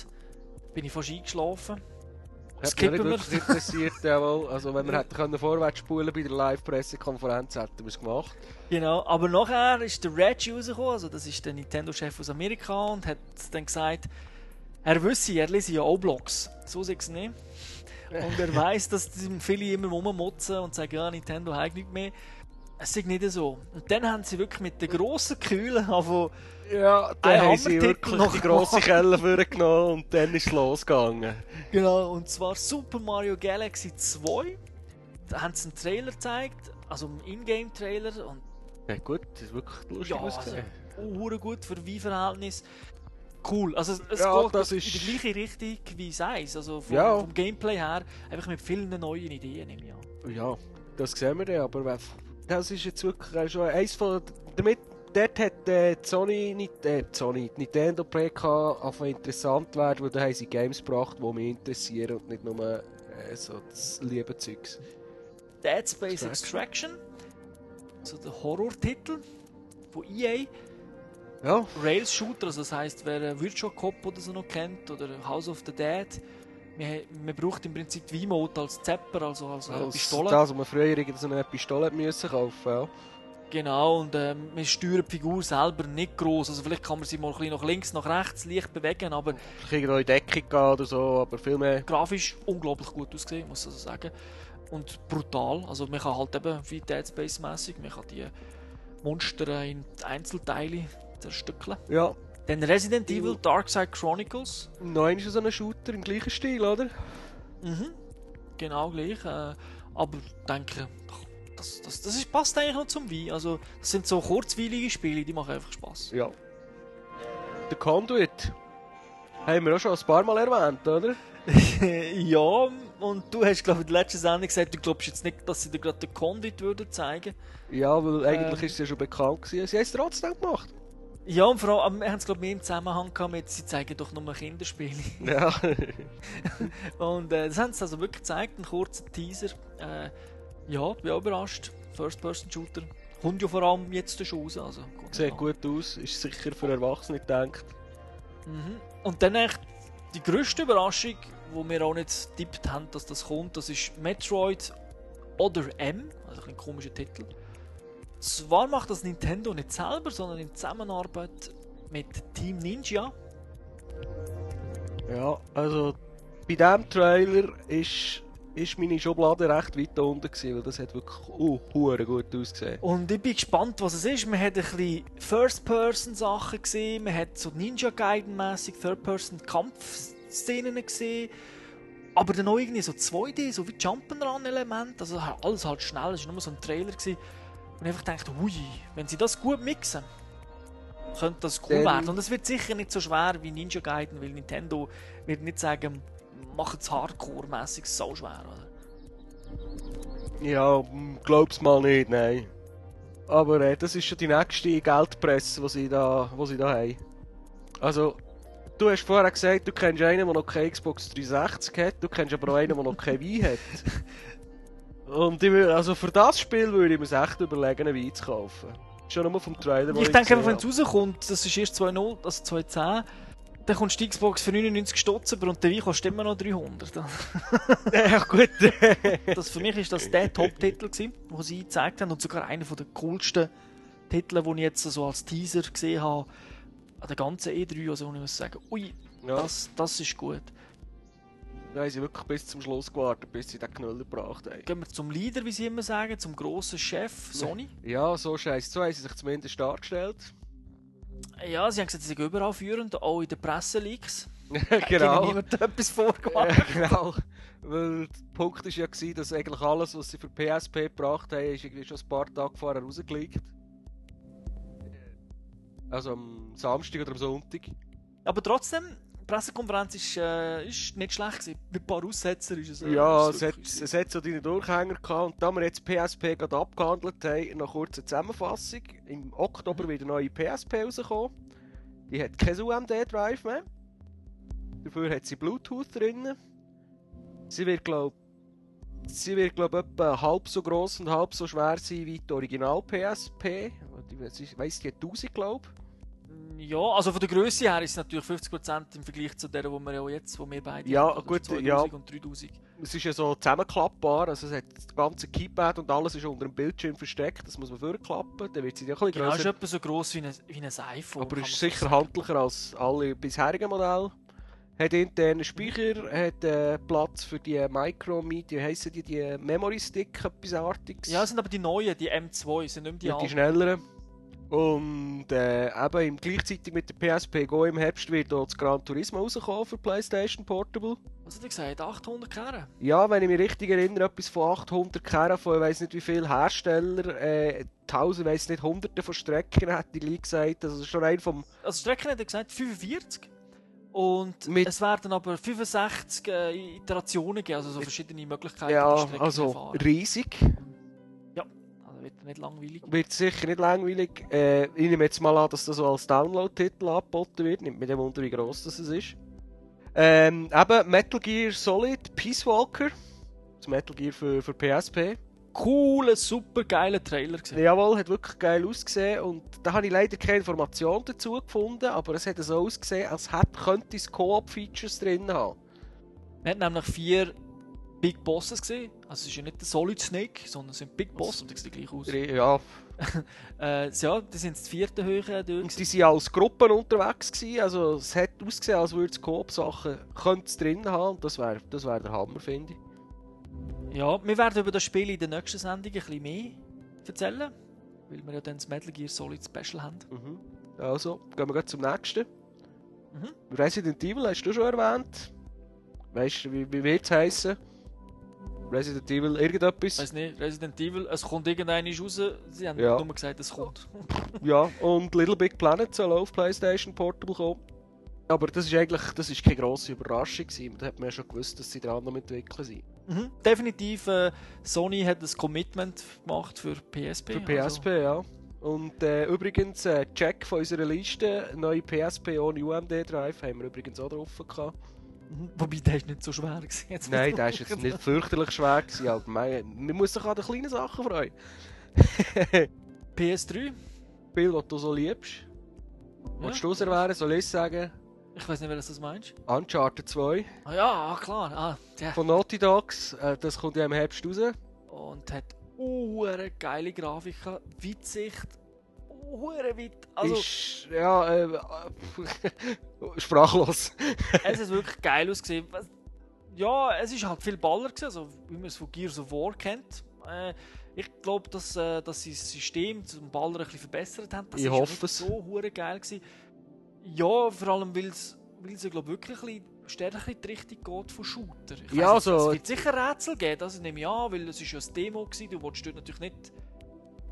Speaker 1: Bin ich fast eingeschlafen.
Speaker 2: Hat mich
Speaker 1: Skippen
Speaker 2: nicht
Speaker 1: wir.
Speaker 2: wirklich interessiert, jawohl. Also wenn wir hätten können vorwärts spulen bei der Live-Pressekonferenz, hätten wir es gemacht.
Speaker 1: Genau, aber nachher ist der Reggie rausgekommen, also das ist der Nintendo-Chef aus Amerika und hat dann gesagt, er wisse, er lese ja auch Blogs. So sieht es nicht. Und er weiß, dass viele immer rummotzen und sagen, ja, Nintendo hat nichts mehr. Es ist nicht so. Und dann haben sie wirklich mit der grossen Kühle angefangen,
Speaker 2: Ja, dann haben sie wirklich
Speaker 1: noch
Speaker 2: die grosse. Kelle vorgenommen und dann ist es losgegangen.
Speaker 1: Genau, und zwar Super Mario Galaxy 2. Da haben sie einen Trailer gezeigt, also einen Ingame-Trailer. Und
Speaker 2: Ja gut, das ist wirklich lustig
Speaker 1: ja, also,
Speaker 2: ausgesehen.
Speaker 1: gut für Wii-Verhältnis. Cool, also es
Speaker 2: Ja,
Speaker 1: geht
Speaker 2: das
Speaker 1: in
Speaker 2: ist-
Speaker 1: die gleiche Richtung wie Size, also vom,
Speaker 2: Ja.
Speaker 1: vom Gameplay her, einfach mit vielen neuen Ideen im Jahr.
Speaker 2: Ja, das sehen wir dann, aber das ist jetzt wirklich schon eins von... Damit, dort hat äh, Sony, nicht, äh, Sony, Nintendo PK angefangen interessant werden, weil da haben sie Games gebracht, die mich interessieren und nicht nur äh, so das liebe Zeugs.
Speaker 1: Dead Space
Speaker 2: Extraction.
Speaker 1: Extraction. so der Horror-Titel von EA.
Speaker 2: Ja,
Speaker 1: Rails-Shooter, also das heisst, wer äh, Virtual Cop oder so noch kennt, oder House of the Dead, man, man braucht im Prinzip die V-Mode als Zepper, also als äh,
Speaker 2: das,
Speaker 1: Pistole.
Speaker 2: das, was man früher so eine Pistole müssen kaufen ja.
Speaker 1: Genau, und ähm, man steuert die Figur selber nicht groß. Also vielleicht kann man sie mal ein nach links, nach rechts leicht bewegen, aber
Speaker 2: Vielleicht irgendwo in Deckung gehen oder so, aber viel mehr...
Speaker 1: grafisch unglaublich gut ausgesehen, muss ich also sagen. Und brutal. Also man kann halt eben wie Dead Space mäßig, man kann die Monster in Einzelteile zerstückeln.
Speaker 2: Ja,
Speaker 1: Dann Resident Evil Dark Side Chronicles.
Speaker 2: neun ist so ein Shooter im gleichen Stil, oder?
Speaker 1: Mhm. Genau gleich. Äh, aber ich denke, das, das, das ist, passt eigentlich noch zum Wein. Also, das sind so kurzweilige Spiele, die machen einfach Spaß.
Speaker 2: Ja. Der Conduit. Haben wir auch schon ein paar Mal erwähnt, oder?
Speaker 1: ja, und du hast, glaube ich, in der letzten Sendung gesagt, du glaubst jetzt nicht, dass sie dir gerade den Conduit würden zeigen.
Speaker 2: Ja, weil eigentlich
Speaker 1: Ähm.
Speaker 2: ist es ja schon bekannt gewesen. Sie haben es trotzdem gemacht.
Speaker 1: Ja, und vor allem, wir haben es, glaube ich, mehr im Zusammenhang gehabt mit, sie zeigen doch nur Kinderspiele.
Speaker 2: Ja.
Speaker 1: Und äh, das haben sie also wirklich gezeigt, ein kurzer Teaser. Äh, ja, bin auch überrascht. First-Person-Shooter. Kommt ja vor allem jetzt schon raus. Also,
Speaker 2: Sieht gut aus. Ist sicher für Erwachsene gedacht.
Speaker 1: Mhm. Und dann echt die grösste Überraschung, wo wir auch nicht getippt haben, dass das kommt, das ist Metroid oder M, also ein komischer Titel. Zwar macht das Nintendo nicht selber, sondern in Zusammenarbeit mit Team Ninja.
Speaker 2: Ja, also bei diesem Trailer ist, ist meine Schublade recht weit unten gewesen, weil das hat wirklich uh, gut ausgesehen.
Speaker 1: Und ich bin gespannt, was es ist. Man hat ein bisschen First-Person-Sachen gesehen, man hat so Ninja Gaiden-mäßig Third-Person-Kampfszenen gesehen. Aber dann auch irgendwie so 2D, so wie Jump'n'Run-Element. Also alles halt schnell, es war nur so ein Trailer. Gewesen. Und ich einfach gedacht, hui, wenn sie das gut mixen, könnte das cool werden. Und es wird sicher nicht so schwer wie Ninja Gaiden, weil Nintendo wird nicht sagen, macht es Hardcore-mäßig so schwer, oder?
Speaker 2: Ja, glaub's mal nicht, nein. Aber äh, das ist schon die nächste Geldpresse, die sie da, wo sie da haben. Also, du hast vorher gesagt, du kennst einen, der noch keine Xbox 360 hat, du kennst aber auch einen, der noch kein Wein hat. Und ich will, also für das Spiel würde ich mir echt überlegen, einen Wein zu kaufen. Schon nur vom Trailer, den
Speaker 1: Ich denke einfach, wenn es rauskommt, das ist erst 2.0, also 2010, dann kommt die Xbox für 99 Stutz über und der Wein kostet immer noch 300.
Speaker 2: habe. Ja gut.
Speaker 1: Das, für mich ist das der Top-Titel gewesen, den sie gezeigt haben und sogar einer der coolsten Titel, den ich jetzt so als Teaser gesehen habe, an der ganzen E3, also ich muss sagen, ui,
Speaker 2: ja,
Speaker 1: das, das ist gut.
Speaker 2: Haben sie wirklich bis zum Schluss gewartet, bis sie den Knüller gebracht haben.
Speaker 1: Gehen wir zum Leader, wie sie immer sagen, zum grossen Chef, Sony.
Speaker 2: Ja, so scheiße. So haben sie sich zumindest dargestellt.
Speaker 1: Ja, sie haben gesagt, sie sind überall führend, auch in den Presseleaks.
Speaker 2: genau.
Speaker 1: Niemand etwas vorgemacht.
Speaker 2: Ja, genau. Weil der Punkt war ja, gewesen, dass eigentlich alles, was sie für PSP gebracht haben, ist irgendwie schon ein paar Tage vorher rausgelegt. Also am Samstag oder am Sonntag.
Speaker 1: Aber trotzdem, Pressekonferenz ist, äh, ist nicht schlecht gewesen. Mit ein paar Aussetzer ist es. äh,
Speaker 2: ja, es hat, es hat so deine Durchhänger gehabt. Und da wir jetzt PSP gerade abgehandelt haben, noch kurze Zusammenfassung. Im Oktober wird eine neue PSP rauskommen. Die hat kein UMD-Drive mehr. Dafür hat sie Bluetooth drin. Sie wird, glaube Sie wird, glaube etwa halb so gross und halb so schwer sein wie die Original PSP. Ich weiss, die hat 1000, glaube
Speaker 1: Ja, also von der Größe her ist es natürlich 50% im Vergleich zu der, wo wir ja jetzt, wo wir beide
Speaker 2: Ja,
Speaker 1: haben,
Speaker 2: gut,
Speaker 1: 2000
Speaker 2: ja.
Speaker 1: und 3000.
Speaker 2: Es ist ja so zusammenklappbar, also es hat das ganze Keypad und alles ist unter dem Bildschirm versteckt. Das muss man vorklappen, dann wird sie ja ein bisschen
Speaker 1: Genau, ist
Speaker 2: grösser.
Speaker 1: etwa so gross wie ein, wie ein iPhone.
Speaker 2: Aber ist sicher
Speaker 1: sagen.
Speaker 2: handlicher als alle bisherigen Modelle. Hat internen Speicher, hat äh, Platz für die Micro, wie heissen die, die Memory Stick, etwas Artiges.
Speaker 1: Ja, es sind aber die neuen, die M2, sind nicht mehr die
Speaker 2: ja, die
Speaker 1: alten.
Speaker 2: schnelleren. Und äh, eben im, gleichzeitig mit der PSP Go im Herbst wird auch das Gran Turismo rauskommen für PlayStation Portable.
Speaker 1: Was hat er gesagt? 800 Kerne?
Speaker 2: Ja, wenn ich mich richtig erinnere, etwas von 800 Kerren von ich weiß nicht wie viele Hersteller, äh, tausend, weiß nicht, hunderte von Strecken, hätte ich gesagt. Also schon ein vom...
Speaker 1: Also Strecken hat er gesagt 45. Und
Speaker 2: Mit-
Speaker 1: es werden aber 65 äh, Iterationen geben, also so verschiedene Möglichkeiten. die
Speaker 2: Ja,
Speaker 1: Strecken
Speaker 2: also
Speaker 1: fahren.
Speaker 2: riesig.
Speaker 1: Wird nicht langweilig.
Speaker 2: Wird sicher nicht langweilig. Äh, ich nehme jetzt mal an, dass das so als Download-Titel angeboten wird. Nimmt mir dem Wunder, wie gross das ist. Ähm, eben Metal Gear Solid Peace Walker. Das Metal Gear für, für PSP.
Speaker 1: cooler, super geiler Trailer gesehen.
Speaker 2: Jawohl, hat wirklich geil ausgesehen und da habe ich leider keine Information dazu gefunden, aber es hat so ausgesehen, als hätte, könnte es Co-op-Features drin haben.
Speaker 1: Man hat nämlich vier Big Bosses gesehen. Also es ist ja nicht der Solid Snake, sondern es sind Big Boss und die sehen gleich aus.
Speaker 2: Ja,
Speaker 1: Äh, ja, die sind das vierte Höhe dort.
Speaker 2: und die waren als Gruppen unterwegs, gewesen, also es hat ausgesehen, als würde es Co-op-Sachen drin haben und das wäre das wär der Hammer, finde ich.
Speaker 1: Ja, wir werden über das Spiel in der nächsten Sendung ein bisschen mehr erzählen, weil wir ja dann das Metal Gear Solid Special haben.
Speaker 2: Mhm. Also, gehen wir gleich zum nächsten.
Speaker 1: Mhm.
Speaker 2: Resident Evil hast du schon erwähnt. Weißt du, wie, wie wird es heißen? Resident Evil irgendetwas?
Speaker 1: Weiß nicht, Resident Evil, es kommt irgendeiner raus. Sie haben
Speaker 2: Ja.
Speaker 1: nur gesagt, es kommt.
Speaker 2: Ja, und Little Big Planet soll auf PlayStation Portable kommen. Aber das ist eigentlich das ist keine grosse Überraschung. Gewesen. Da hat man ja schon gewusst, dass sie dran am entwickeln sind.
Speaker 1: Mhm. Definitiv, äh, Sony hat ein Commitment gemacht für PSP.
Speaker 2: Für PSP, ja. Und äh, übrigens, äh, Check von unserer Liste, neue PSP ohne UMD-Drive, haben wir übrigens auch drauf gehabt.
Speaker 1: Wobei, der ist nicht so schwer. Gewesen, jetzt
Speaker 2: Nein, der ist jetzt nicht fürchterlich schwer gewesen, aber man, man muss sich an den kleinen Sachen freuen.
Speaker 1: PS3?
Speaker 2: Spiel, das du so liebst. Willst du es erwähnen? Soll ich es sagen?
Speaker 1: Ich weiß nicht, das das meinst.
Speaker 2: Uncharted 2
Speaker 1: Ah ja, ah, klar. Ah, der.
Speaker 2: von Naughty Dogs. Äh, das kommt ja im Herbst raus.
Speaker 1: Und hat hure geile Grafik, Weitsicht, hure weit. Also,
Speaker 2: Ist, ja, äh, sprachlos.
Speaker 1: es ist wirklich geil ausgesehen. Ja, es ist halt viel Baller gewesen, also wie man es von Gears of War kennt. Äh, ich glaube, dass, äh, dass sie das System zum Baller ein bisschen verbessert haben. Das
Speaker 2: Ich hoffe es.
Speaker 1: so hure geil gewesen. Ja, vor allem, weil es weil es ja, glaub, wirklich ein bisschen stärker in die Richtung geht von Shooter. Ich
Speaker 2: Ja,
Speaker 1: weiss
Speaker 2: also-
Speaker 1: Es wird sicher Rätsel geben, das nehme ich an, weil es ist ja ein Demo gewesen. Du wolltest dort natürlich nicht,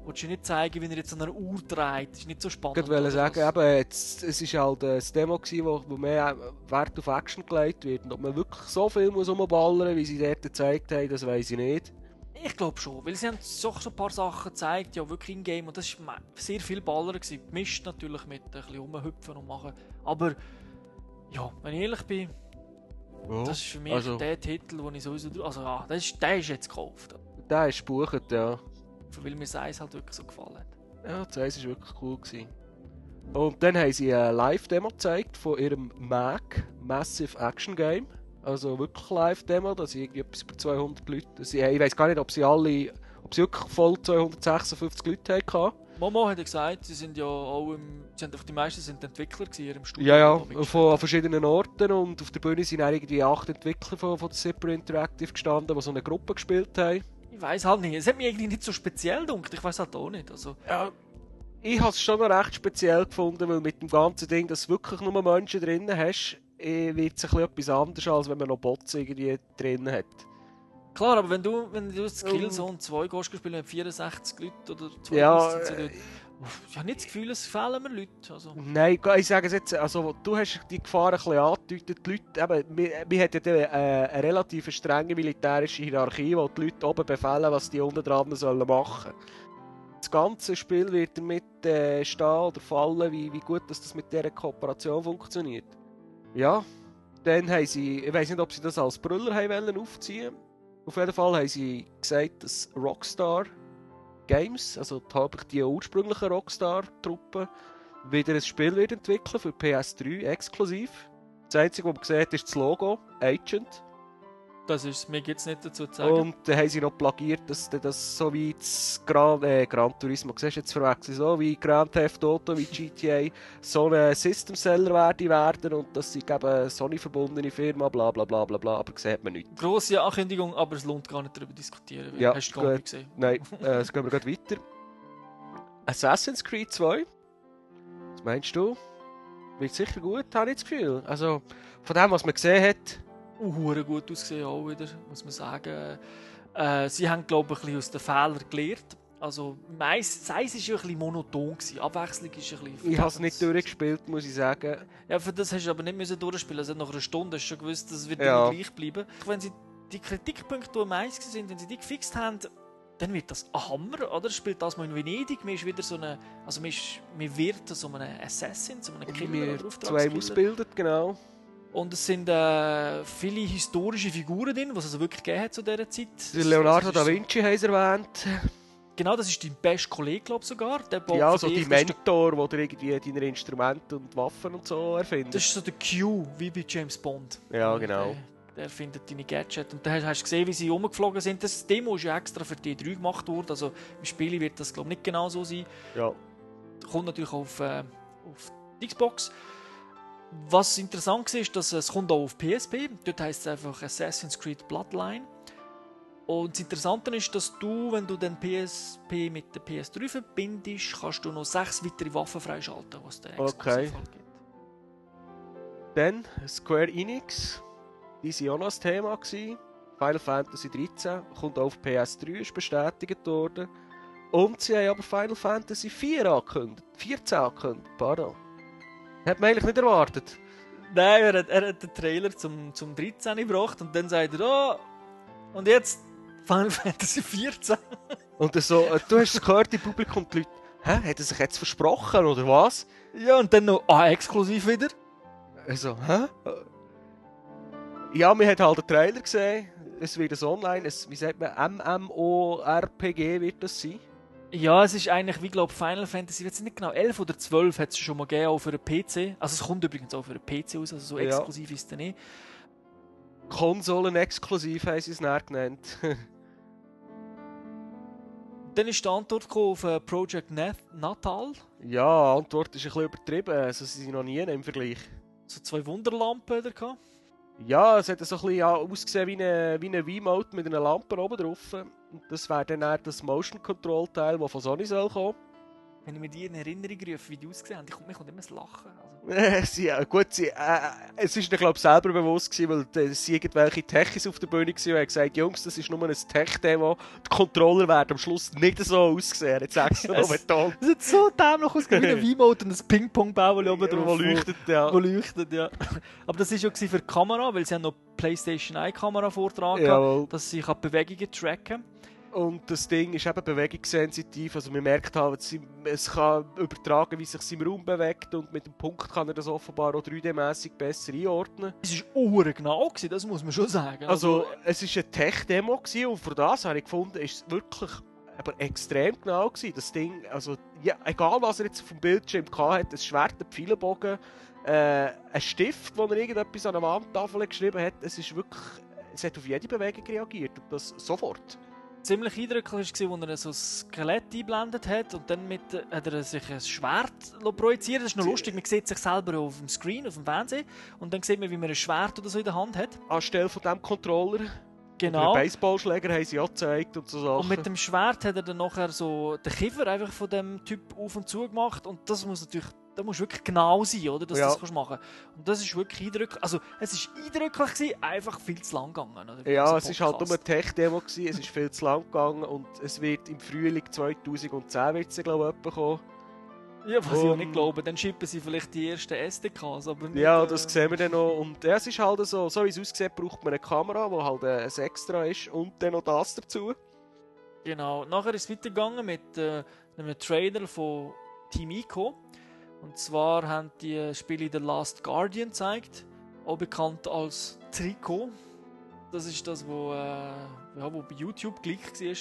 Speaker 1: willst du nicht zeigen, wie er jetzt an einer Uhr dreht. Das ist nicht so spannend.
Speaker 2: Ich wollte sagen, eben, jetzt, es ist halt ein Demo gewesen, wo, wo mehr Wert auf Action gelegt wird. Und ob man wirklich so viel muss rumballern, wie sie dort gezeigt haben, das weiß ich nicht.
Speaker 1: Ich glaube schon, weil sie haben so, so ein paar Sachen gezeigt, ja wirklich in Game und das war sehr viel Baller gewesen. Gemischt natürlich mit ein bisschen rumhüpfen und machen. Aber ja, wenn ich ehrlich bin, das ist für mich
Speaker 2: Also-
Speaker 1: der Titel, den ich sowieso also ja, das ist, der ist jetzt gekauft,
Speaker 2: Der ist gebucht, ja.
Speaker 1: Weil mir das Eis halt wirklich so gefallen hat.
Speaker 2: Ja, das Eis war wirklich cool. Gewesen. Und dann haben sie eine Live-Demo gezeigt von ihrem MAC, Massive Action Game. Also wirklich Live-Demo, da sind irgendwie etwas über 200 Leute. Sie, ich weiß gar nicht, ob sie alle, ob sie wirklich voll 256 Leute hatten.
Speaker 1: Momo hat ja gesagt, sie sind ja auch im, sie sind, die meisten sind Entwickler gewesen, ihrem Studio.
Speaker 2: Ja, ja, von
Speaker 1: haben.
Speaker 2: verschiedenen Orten und auf der Bühne sind irgendwie acht Entwickler von, von Super Interactive gestanden, die so eine Gruppe gespielt haben.
Speaker 1: Ich weiß halt nicht, es hat mich irgendwie nicht so speziell gedacht, ich weiß halt auch nicht. Also,
Speaker 2: Ja, ich habe es schon noch recht speziell gefunden, weil mit dem ganzen Ding, dass du wirklich nur Menschen drin hast, eh, wird es etwas anders, als wenn man noch Bots irgendwie drin hat.
Speaker 1: Klar, aber wenn du, wenn du das
Speaker 2: Um.
Speaker 1: Killzone 2 gehst spielen mit 64 Leuten oder 2
Speaker 2: Ja,
Speaker 1: sind ich habe nicht das Gefühl, es fehlen mir Leute. Also,
Speaker 2: Nein, ich sage es jetzt, also du hast die Gefahr ein bisschen angedeutet. Leute, eben, wir, wir haben ja dann, äh, eine relativ strenge militärische Hierarchie, wo die Leute oben befehlen, was die unten dran sollen machen. Das ganze Spiel wird damit äh, stehen oder fallen, wie, wie gut dass das mit dieser Kooperation funktioniert. Ja, dann haben sie, ich weiß nicht, ob sie das als Brüller haben wollen aufziehen. Auf jeden Fall haben sie gesagt, dass Rockstar Games, also die, die ursprüngliche Rockstar-Truppe, wieder ein Spiel wird entwickeln für PS3 exklusiv. Das Einzige, was man sieht, ist das Logo, Agent.
Speaker 1: Das ist mir gibt es nicht dazu zu sagen.
Speaker 2: Und dann haben sie noch plagiert, dass das so wie das Gran, äh, Gran Turismo, siehst jetzt verwechseln, so wie Grand Theft Auto, wie GTA, so ein System-Seller werde werden und dass sie eben Sony-verbundene Firma, bla bla bla bla bla, aber sieht man nicht.
Speaker 1: Grosse Ankündigung, aber es lohnt gar nicht darüber zu diskutieren.
Speaker 2: Ja,
Speaker 1: hast du gar nicht gesehen.
Speaker 2: Nein, äh, jetzt gehen wir gleich weiter. Assassin's Creed 2. Was meinst du? Wird sicher gut, habe ich das Gefühl. Also, von dem, was man gesehen hat,
Speaker 1: Uh, hure gut ausgesehen auch wieder, muss man sagen. Äh, sie haben, glaube ich, ein bisschen aus den Fehlern gelernt. Also, meist, das Eis war ja ein bisschen monoton, gewesen. Abwechslung ist ein bisschen...
Speaker 2: ich habe es nicht durchgespielt, muss ich sagen.
Speaker 1: Ja, für das hast du aber nicht müssen durchspielen. Also nach einer Stunde hast du schon gewusst, das wird
Speaker 2: Ja.
Speaker 1: gleich bleiben. Wenn sie die Kritikpunkte, die am meisten sind, wenn sie die gefixt haben, dann wird das ein Hammer, oder? Spielt das mal in Venedig, man ist wieder so eine, also ist, man wird so einem Assassin, so einem Killer
Speaker 2: Wir
Speaker 1: oder
Speaker 2: zwei ausgebildet, genau.
Speaker 1: Und es sind äh, viele historische Figuren drin, was es also wirklich gegeben hat zu dieser Zeit.
Speaker 2: Der Leonardo da Vinci haben sie erwähnt.
Speaker 1: Genau, das ist dein bester Kollege, glaube ich sogar. Der
Speaker 2: Ja, so
Speaker 1: der-
Speaker 2: Mentor, der dir irgendwie deine Instrumente und Waffen und so erfindet.
Speaker 1: Das ist so der Q, wie bei James Bond.
Speaker 2: Ja, genau.
Speaker 1: Der, der findet deine Gadgets. Und dann hast du gesehen, wie sie rumgeflogen sind. Das Demo ist ja extra für die 3 gemacht worden. Also im Spiel wird das, glaube ich, nicht genau so sein.
Speaker 2: Ja.
Speaker 1: Kommt natürlich auf, äh, auf die Xbox. Was interessant war, ist, dass es kommt auch auf PSP. Dort heißt es einfach Assassin's Creed Bloodline. Und das Interessante ist, dass du, wenn du den PSP mit der PS3 verbindest, kannst du noch sechs weitere Waffen freischalten, was der
Speaker 2: Okay.
Speaker 1: gibt.
Speaker 2: Dann Square Enix. Die waren auch noch ein Thema. Gewesen. Final Fantasy 13 kommt auch auf PS3, ist bestätigt worden. Und sie haben aber Final Fantasy 4 angekündigt. 14 angekündigt, pardon. Hat man eigentlich nicht erwartet.
Speaker 1: Nein, er hat, er hat den Trailer zum, zum 13 gebracht und dann sagt er, oh, und jetzt Final Fantasy 14.
Speaker 2: Und so, äh, du hast es gehört im Publikum, die Leute, hä, hat er sich jetzt versprochen, oder was?
Speaker 1: Ja, und dann noch ah, exklusiv wieder.
Speaker 2: Also, hä? Ja, wir haben halt den Trailer gesehen. Es wird ein Online, ein, wie sagt man, MMORPG wird das sein.
Speaker 1: Ja, es ist eigentlich, wie glaube Final Fantasy, ich weiß nicht genau, 11 oder 12 hat es schon mal gegeben, auch für einen PC. Also es kommt übrigens auch für einen PC aus, also so
Speaker 2: Ja.
Speaker 1: exklusiv ist es nicht.
Speaker 2: Konsolen-exklusiv haben sie es näher genannt.
Speaker 1: Dann ist die Antwort auf äh, Project Natal.
Speaker 2: ja, die Antwort ist ein bisschen übertrieben. Also, sie sind noch nie im Vergleich.
Speaker 1: So zwei Wunderlampen er gehabt.
Speaker 2: Ja, es hat so ein bisschen ausgesehen wie eine, wie eine Wii-Mode mit einer Lampe oben drauf. Das wäre dann eher das Motion-Control-Teil, das von Sony soll kommen.
Speaker 1: Wenn ich mir die in Erinnerung rufe, wie die ausgesehen haben, ich komme kommt immer das Lachen. Also,
Speaker 2: sie, ja, gut, sie, äh, es ist mir glaube ich selber bewusst gewesen, weil äh, sie irgendwelche Techis auf der Bühne waren und haben gesagt, Jungs, das ist nur ein Tech-Demo, die Controller werden am Schluss nicht so aussehen. Jetzt sagst du noch
Speaker 1: Es-
Speaker 2: Beton.
Speaker 1: Das sieht so dämlich aus, wie ein V-Mode und ein Ping-Pong-Ball oben drauf.
Speaker 2: Wo leuchtet, ja.
Speaker 1: Wo leuchtet, ja. Aber das war ja für die Kamera, weil sie haben noch PlayStation 1 Kamera vortragen,
Speaker 2: Jawohl.
Speaker 1: dass sie kann Bewegungen tracken
Speaker 2: Und das Ding ist eben bewegungssensitiv, also man merkt halt, es kann übertragen, wie sich im Raum bewegt und mit dem Punkt kann er das offenbar auch 3D-mäßig besser einordnen.
Speaker 1: Es war urgenau, das muss man schon sagen.
Speaker 2: Also es war eine Tech-Demo und für das habe ich gefunden, ist es wirklich aber extrem genau gewesen. Das Ding, also ja, egal was er jetzt dem Bildschirm hatte, ein Schwert, ein Pfeilenbogen, äh, ein Stift, wo er irgendetwas an der Wandtafel geschrieben hat, es ist wirklich, es hat auf jede Bewegung reagiert und das sofort.
Speaker 1: Ziemlich eindrücklich war, als er so ein Skelett eingeblendet hat und dann mit, hat er sich ein Schwert projiziert. Das ist noch lustig, man sieht sich selber auf dem Screen, auf dem Fernsehen und dann sieht man, wie man ein Schwert oder so in der Hand hat.
Speaker 2: Anstelle von diesem Controller,
Speaker 1: Genau.
Speaker 2: den Baseballschläger haben sie auch gezeigt und so Sachen.
Speaker 1: Und mit dem Schwert hat er dann nachher so den Kiefer einfach von dem Typ auf und zu gemacht und das muss natürlich, da musst du wirklich genau sein, oder, dass
Speaker 2: Ja.
Speaker 1: du das kannst machen. Und das ist wirklich eindrücklich, also es ist eindrücklich gewesen, einfach viel zu lang gegangen. Oder?
Speaker 2: Ja, es ist halt nur eine Tech-Demo es ist viel zu lang gegangen und es wird im Frühling 2010 wird sie, glaube ich, kommen.
Speaker 1: Ja, was ich auch
Speaker 2: Um,
Speaker 1: nicht glaube, dann schippen sie vielleicht die ersten SDKs, aber nicht,
Speaker 2: Ja,
Speaker 1: äh,
Speaker 2: das sehen wir dann noch. Und ja, es ist halt so, so wie es aussieht, braucht man eine Kamera, die halt äh, ein Extra ist und dann noch das dazu.
Speaker 1: Genau, nachher ist es weitergegangen mit äh, einem Trailer von Team Ico. Und zwar haben die Spiele The Last Guardian gezeigt, auch bekannt als Trikot. Das ist das, wo, äh, ja, wo bei YouTube gleich war.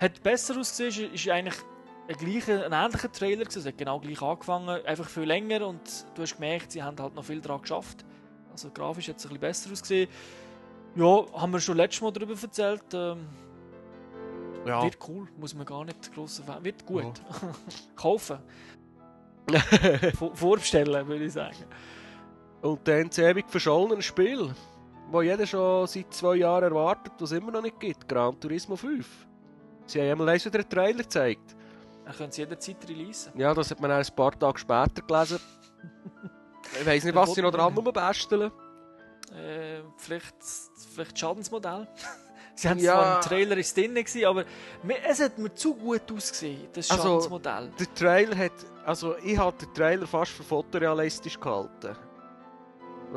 Speaker 1: Hat besser ausgesehen, ist eigentlich ein, gleicher, ein ähnlicher Trailer gewesen. Es hat genau gleich angefangen, einfach viel länger und du hast gemerkt, sie haben halt noch viel daran geschafft. Also grafisch hat es ein bisschen besser ausgesehen. Ja, haben wir schon letztes Mal darüber erzählt. Ähm,
Speaker 2: Ja.
Speaker 1: wird cool, muss man gar nicht gross erwähnen. Wird gut. Kaufen. Vor- Vorbestellen, würde ich sagen.
Speaker 2: und dann das ewig verschollene Spiel, das jeder schon seit zwei Jahren erwartet, das es immer noch nicht gibt. Gran Turismo 5. Sie haben einmal eins wieder einen Trailer gezeigt.
Speaker 1: Dann können sie jederzeit releasen.
Speaker 2: Ja, das hat man auch ein paar Tage später gelesen. ich weiss nicht, was sie noch dran basteln.
Speaker 1: Äh, vielleicht, vielleicht Schadensmodell. Sie haben
Speaker 2: Ja.
Speaker 1: zwar im Trailer ist drin, gewesen, aber es hat mir zu gut ausgesehen, das
Speaker 2: Also,
Speaker 1: Schadensmodell.
Speaker 2: Der Trailer hat, also ich habe den Trailer fast für fotorealistisch gehalten.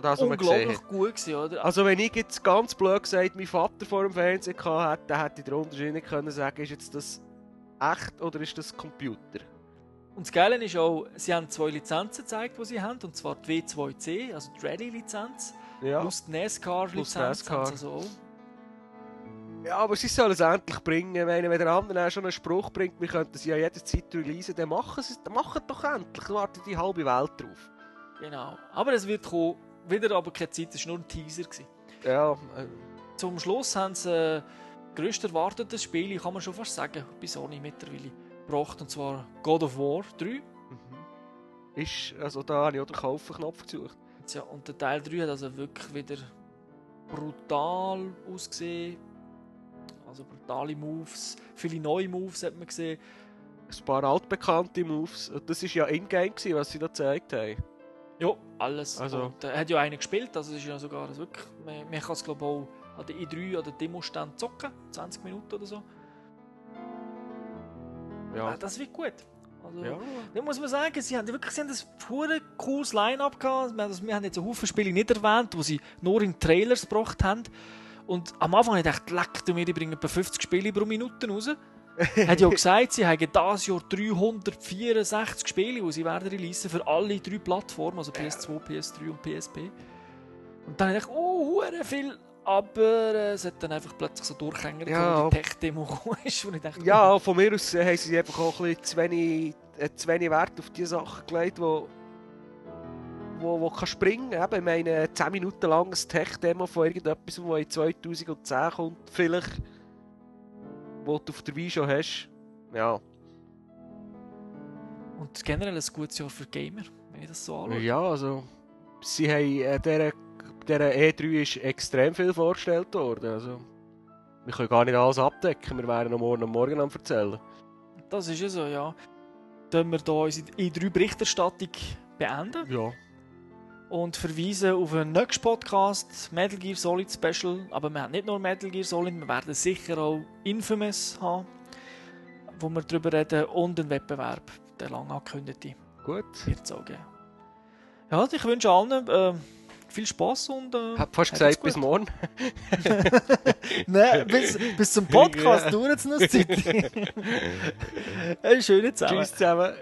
Speaker 2: Das,
Speaker 1: Unglaublich gut gewesen, oder?
Speaker 2: Also wenn ich jetzt ganz blöd gesagt mein Vater vor dem Fernsehen gehabt hätte, dann hätte ich den Unterschied nicht können sagen, ist jetzt das echt oder ist das Computer?
Speaker 1: Und das Geile ist auch, sie haben zwei Lizenzen gezeigt, die sie haben, und zwar die W2C, also die Rallye-Lizenz,
Speaker 2: Ja.
Speaker 1: plus die NASCAR-Lizenz.
Speaker 2: NASCAR.
Speaker 1: haben sie Also auch.
Speaker 2: Ja, aber sie sollen es endlich bringen. Ich meine, wenn der andere auch schon einen Spruch bringt, wir könnten sie ja jederzeit releasen, dann machen sie es machen doch endlich. Dann wartet die halbe Welt drauf.
Speaker 1: Genau. Aber es wird kommen. Wieder aber keine Zeit, es war nur ein Teaser. Gewesen.
Speaker 2: Ja, äh,
Speaker 1: Zum Schluss haben sie äh, grösst erwartetes Spiel, kann man schon fast sagen, bei Sony mittlerweile gebracht, und zwar God of War 3.
Speaker 2: mhm. ist, also da habe ich auch den Kaufen-Knopf gesucht.
Speaker 1: Ja, und der Teil 3 hat also wirklich wieder brutal ausgesehen. Also brutale Moves, viele neue Moves hat man gesehen.
Speaker 2: Ein paar altbekannte Moves. Das war ja in-game, gewesen, was sie da gezeigt haben.
Speaker 1: Ja, alles.
Speaker 2: Also-
Speaker 1: Und, äh, hat ja einer gespielt, also es ist ja sogar also wirklich, man, man kann es glaube ich auch an der E3 oder Demo-Stand zocken, 20 Minuten oder so.
Speaker 2: Ja.
Speaker 1: Äh, das wird gut. Also,
Speaker 2: ja.
Speaker 1: Da muss man sagen, sie haben wirklich sie haben ein cooles Line-Up gehabt. Wir, wir haben jetzt einen Haufen Spiele nicht erwähnt, die sie nur in Trailers gebracht haben. Und am Anfang habe ich gedacht, leck du mir, die bringen etwa 50 Spiele pro Minute raus. hat ja auch gesagt, sie haben dieses Jahr 364 Spiele, die sie werden releasen für alle drei Plattformen, also PS2, PS3 und PSP. Und dann habe ich gedacht, oh, hure viel. Aber äh, es hat dann einfach plötzlich so Durchhänger
Speaker 2: Ja.
Speaker 1: die Tech-Demo ist. Ich dachte,
Speaker 2: Ja, von mir aus äh, haben sie einfach auch ein bisschen zu wenig, äh, zu wenig Wert auf die Sachen gelegt, wo, wo, wo kann springen kann. Ich meine, 10 Minuten langes Tech-Demo von irgendetwas, das in 2010 kommt, vielleicht, wo du auf der Wii schon hast. Ja.
Speaker 1: Und generell ein gutes Jahr für Gamer, wenn ich das so anschaue.
Speaker 2: Ja, also, sie haben, äh, dieser, dieser E3 ist extrem viel vorgestellt worden. Also, wir können gar nicht alles abdecken, wir wären noch morgen am Morgen am erzählen.
Speaker 1: Das ist ja so, ja. Dann wir hier unsere E3-Berichterstattung beenden
Speaker 2: Ja.
Speaker 1: Und verweisen auf einen nächsten Podcast, Metal Gear Solid Special. Aber wir haben nicht nur Metal Gear Solid, wir werden sicher auch Infamous haben, wo wir darüber reden und einen Wettbewerb, der lang angekündigte,
Speaker 2: Gut.
Speaker 1: wird es auch geben. Ja, ich wünsche allen äh, viel Spaß und. Äh,
Speaker 2: habe fast gesagt, bis morgen.
Speaker 1: Nein, bis, bis zum Podcast dauert es noch Zeit. Eine schöne Zeit.
Speaker 2: Tschüss zusammen.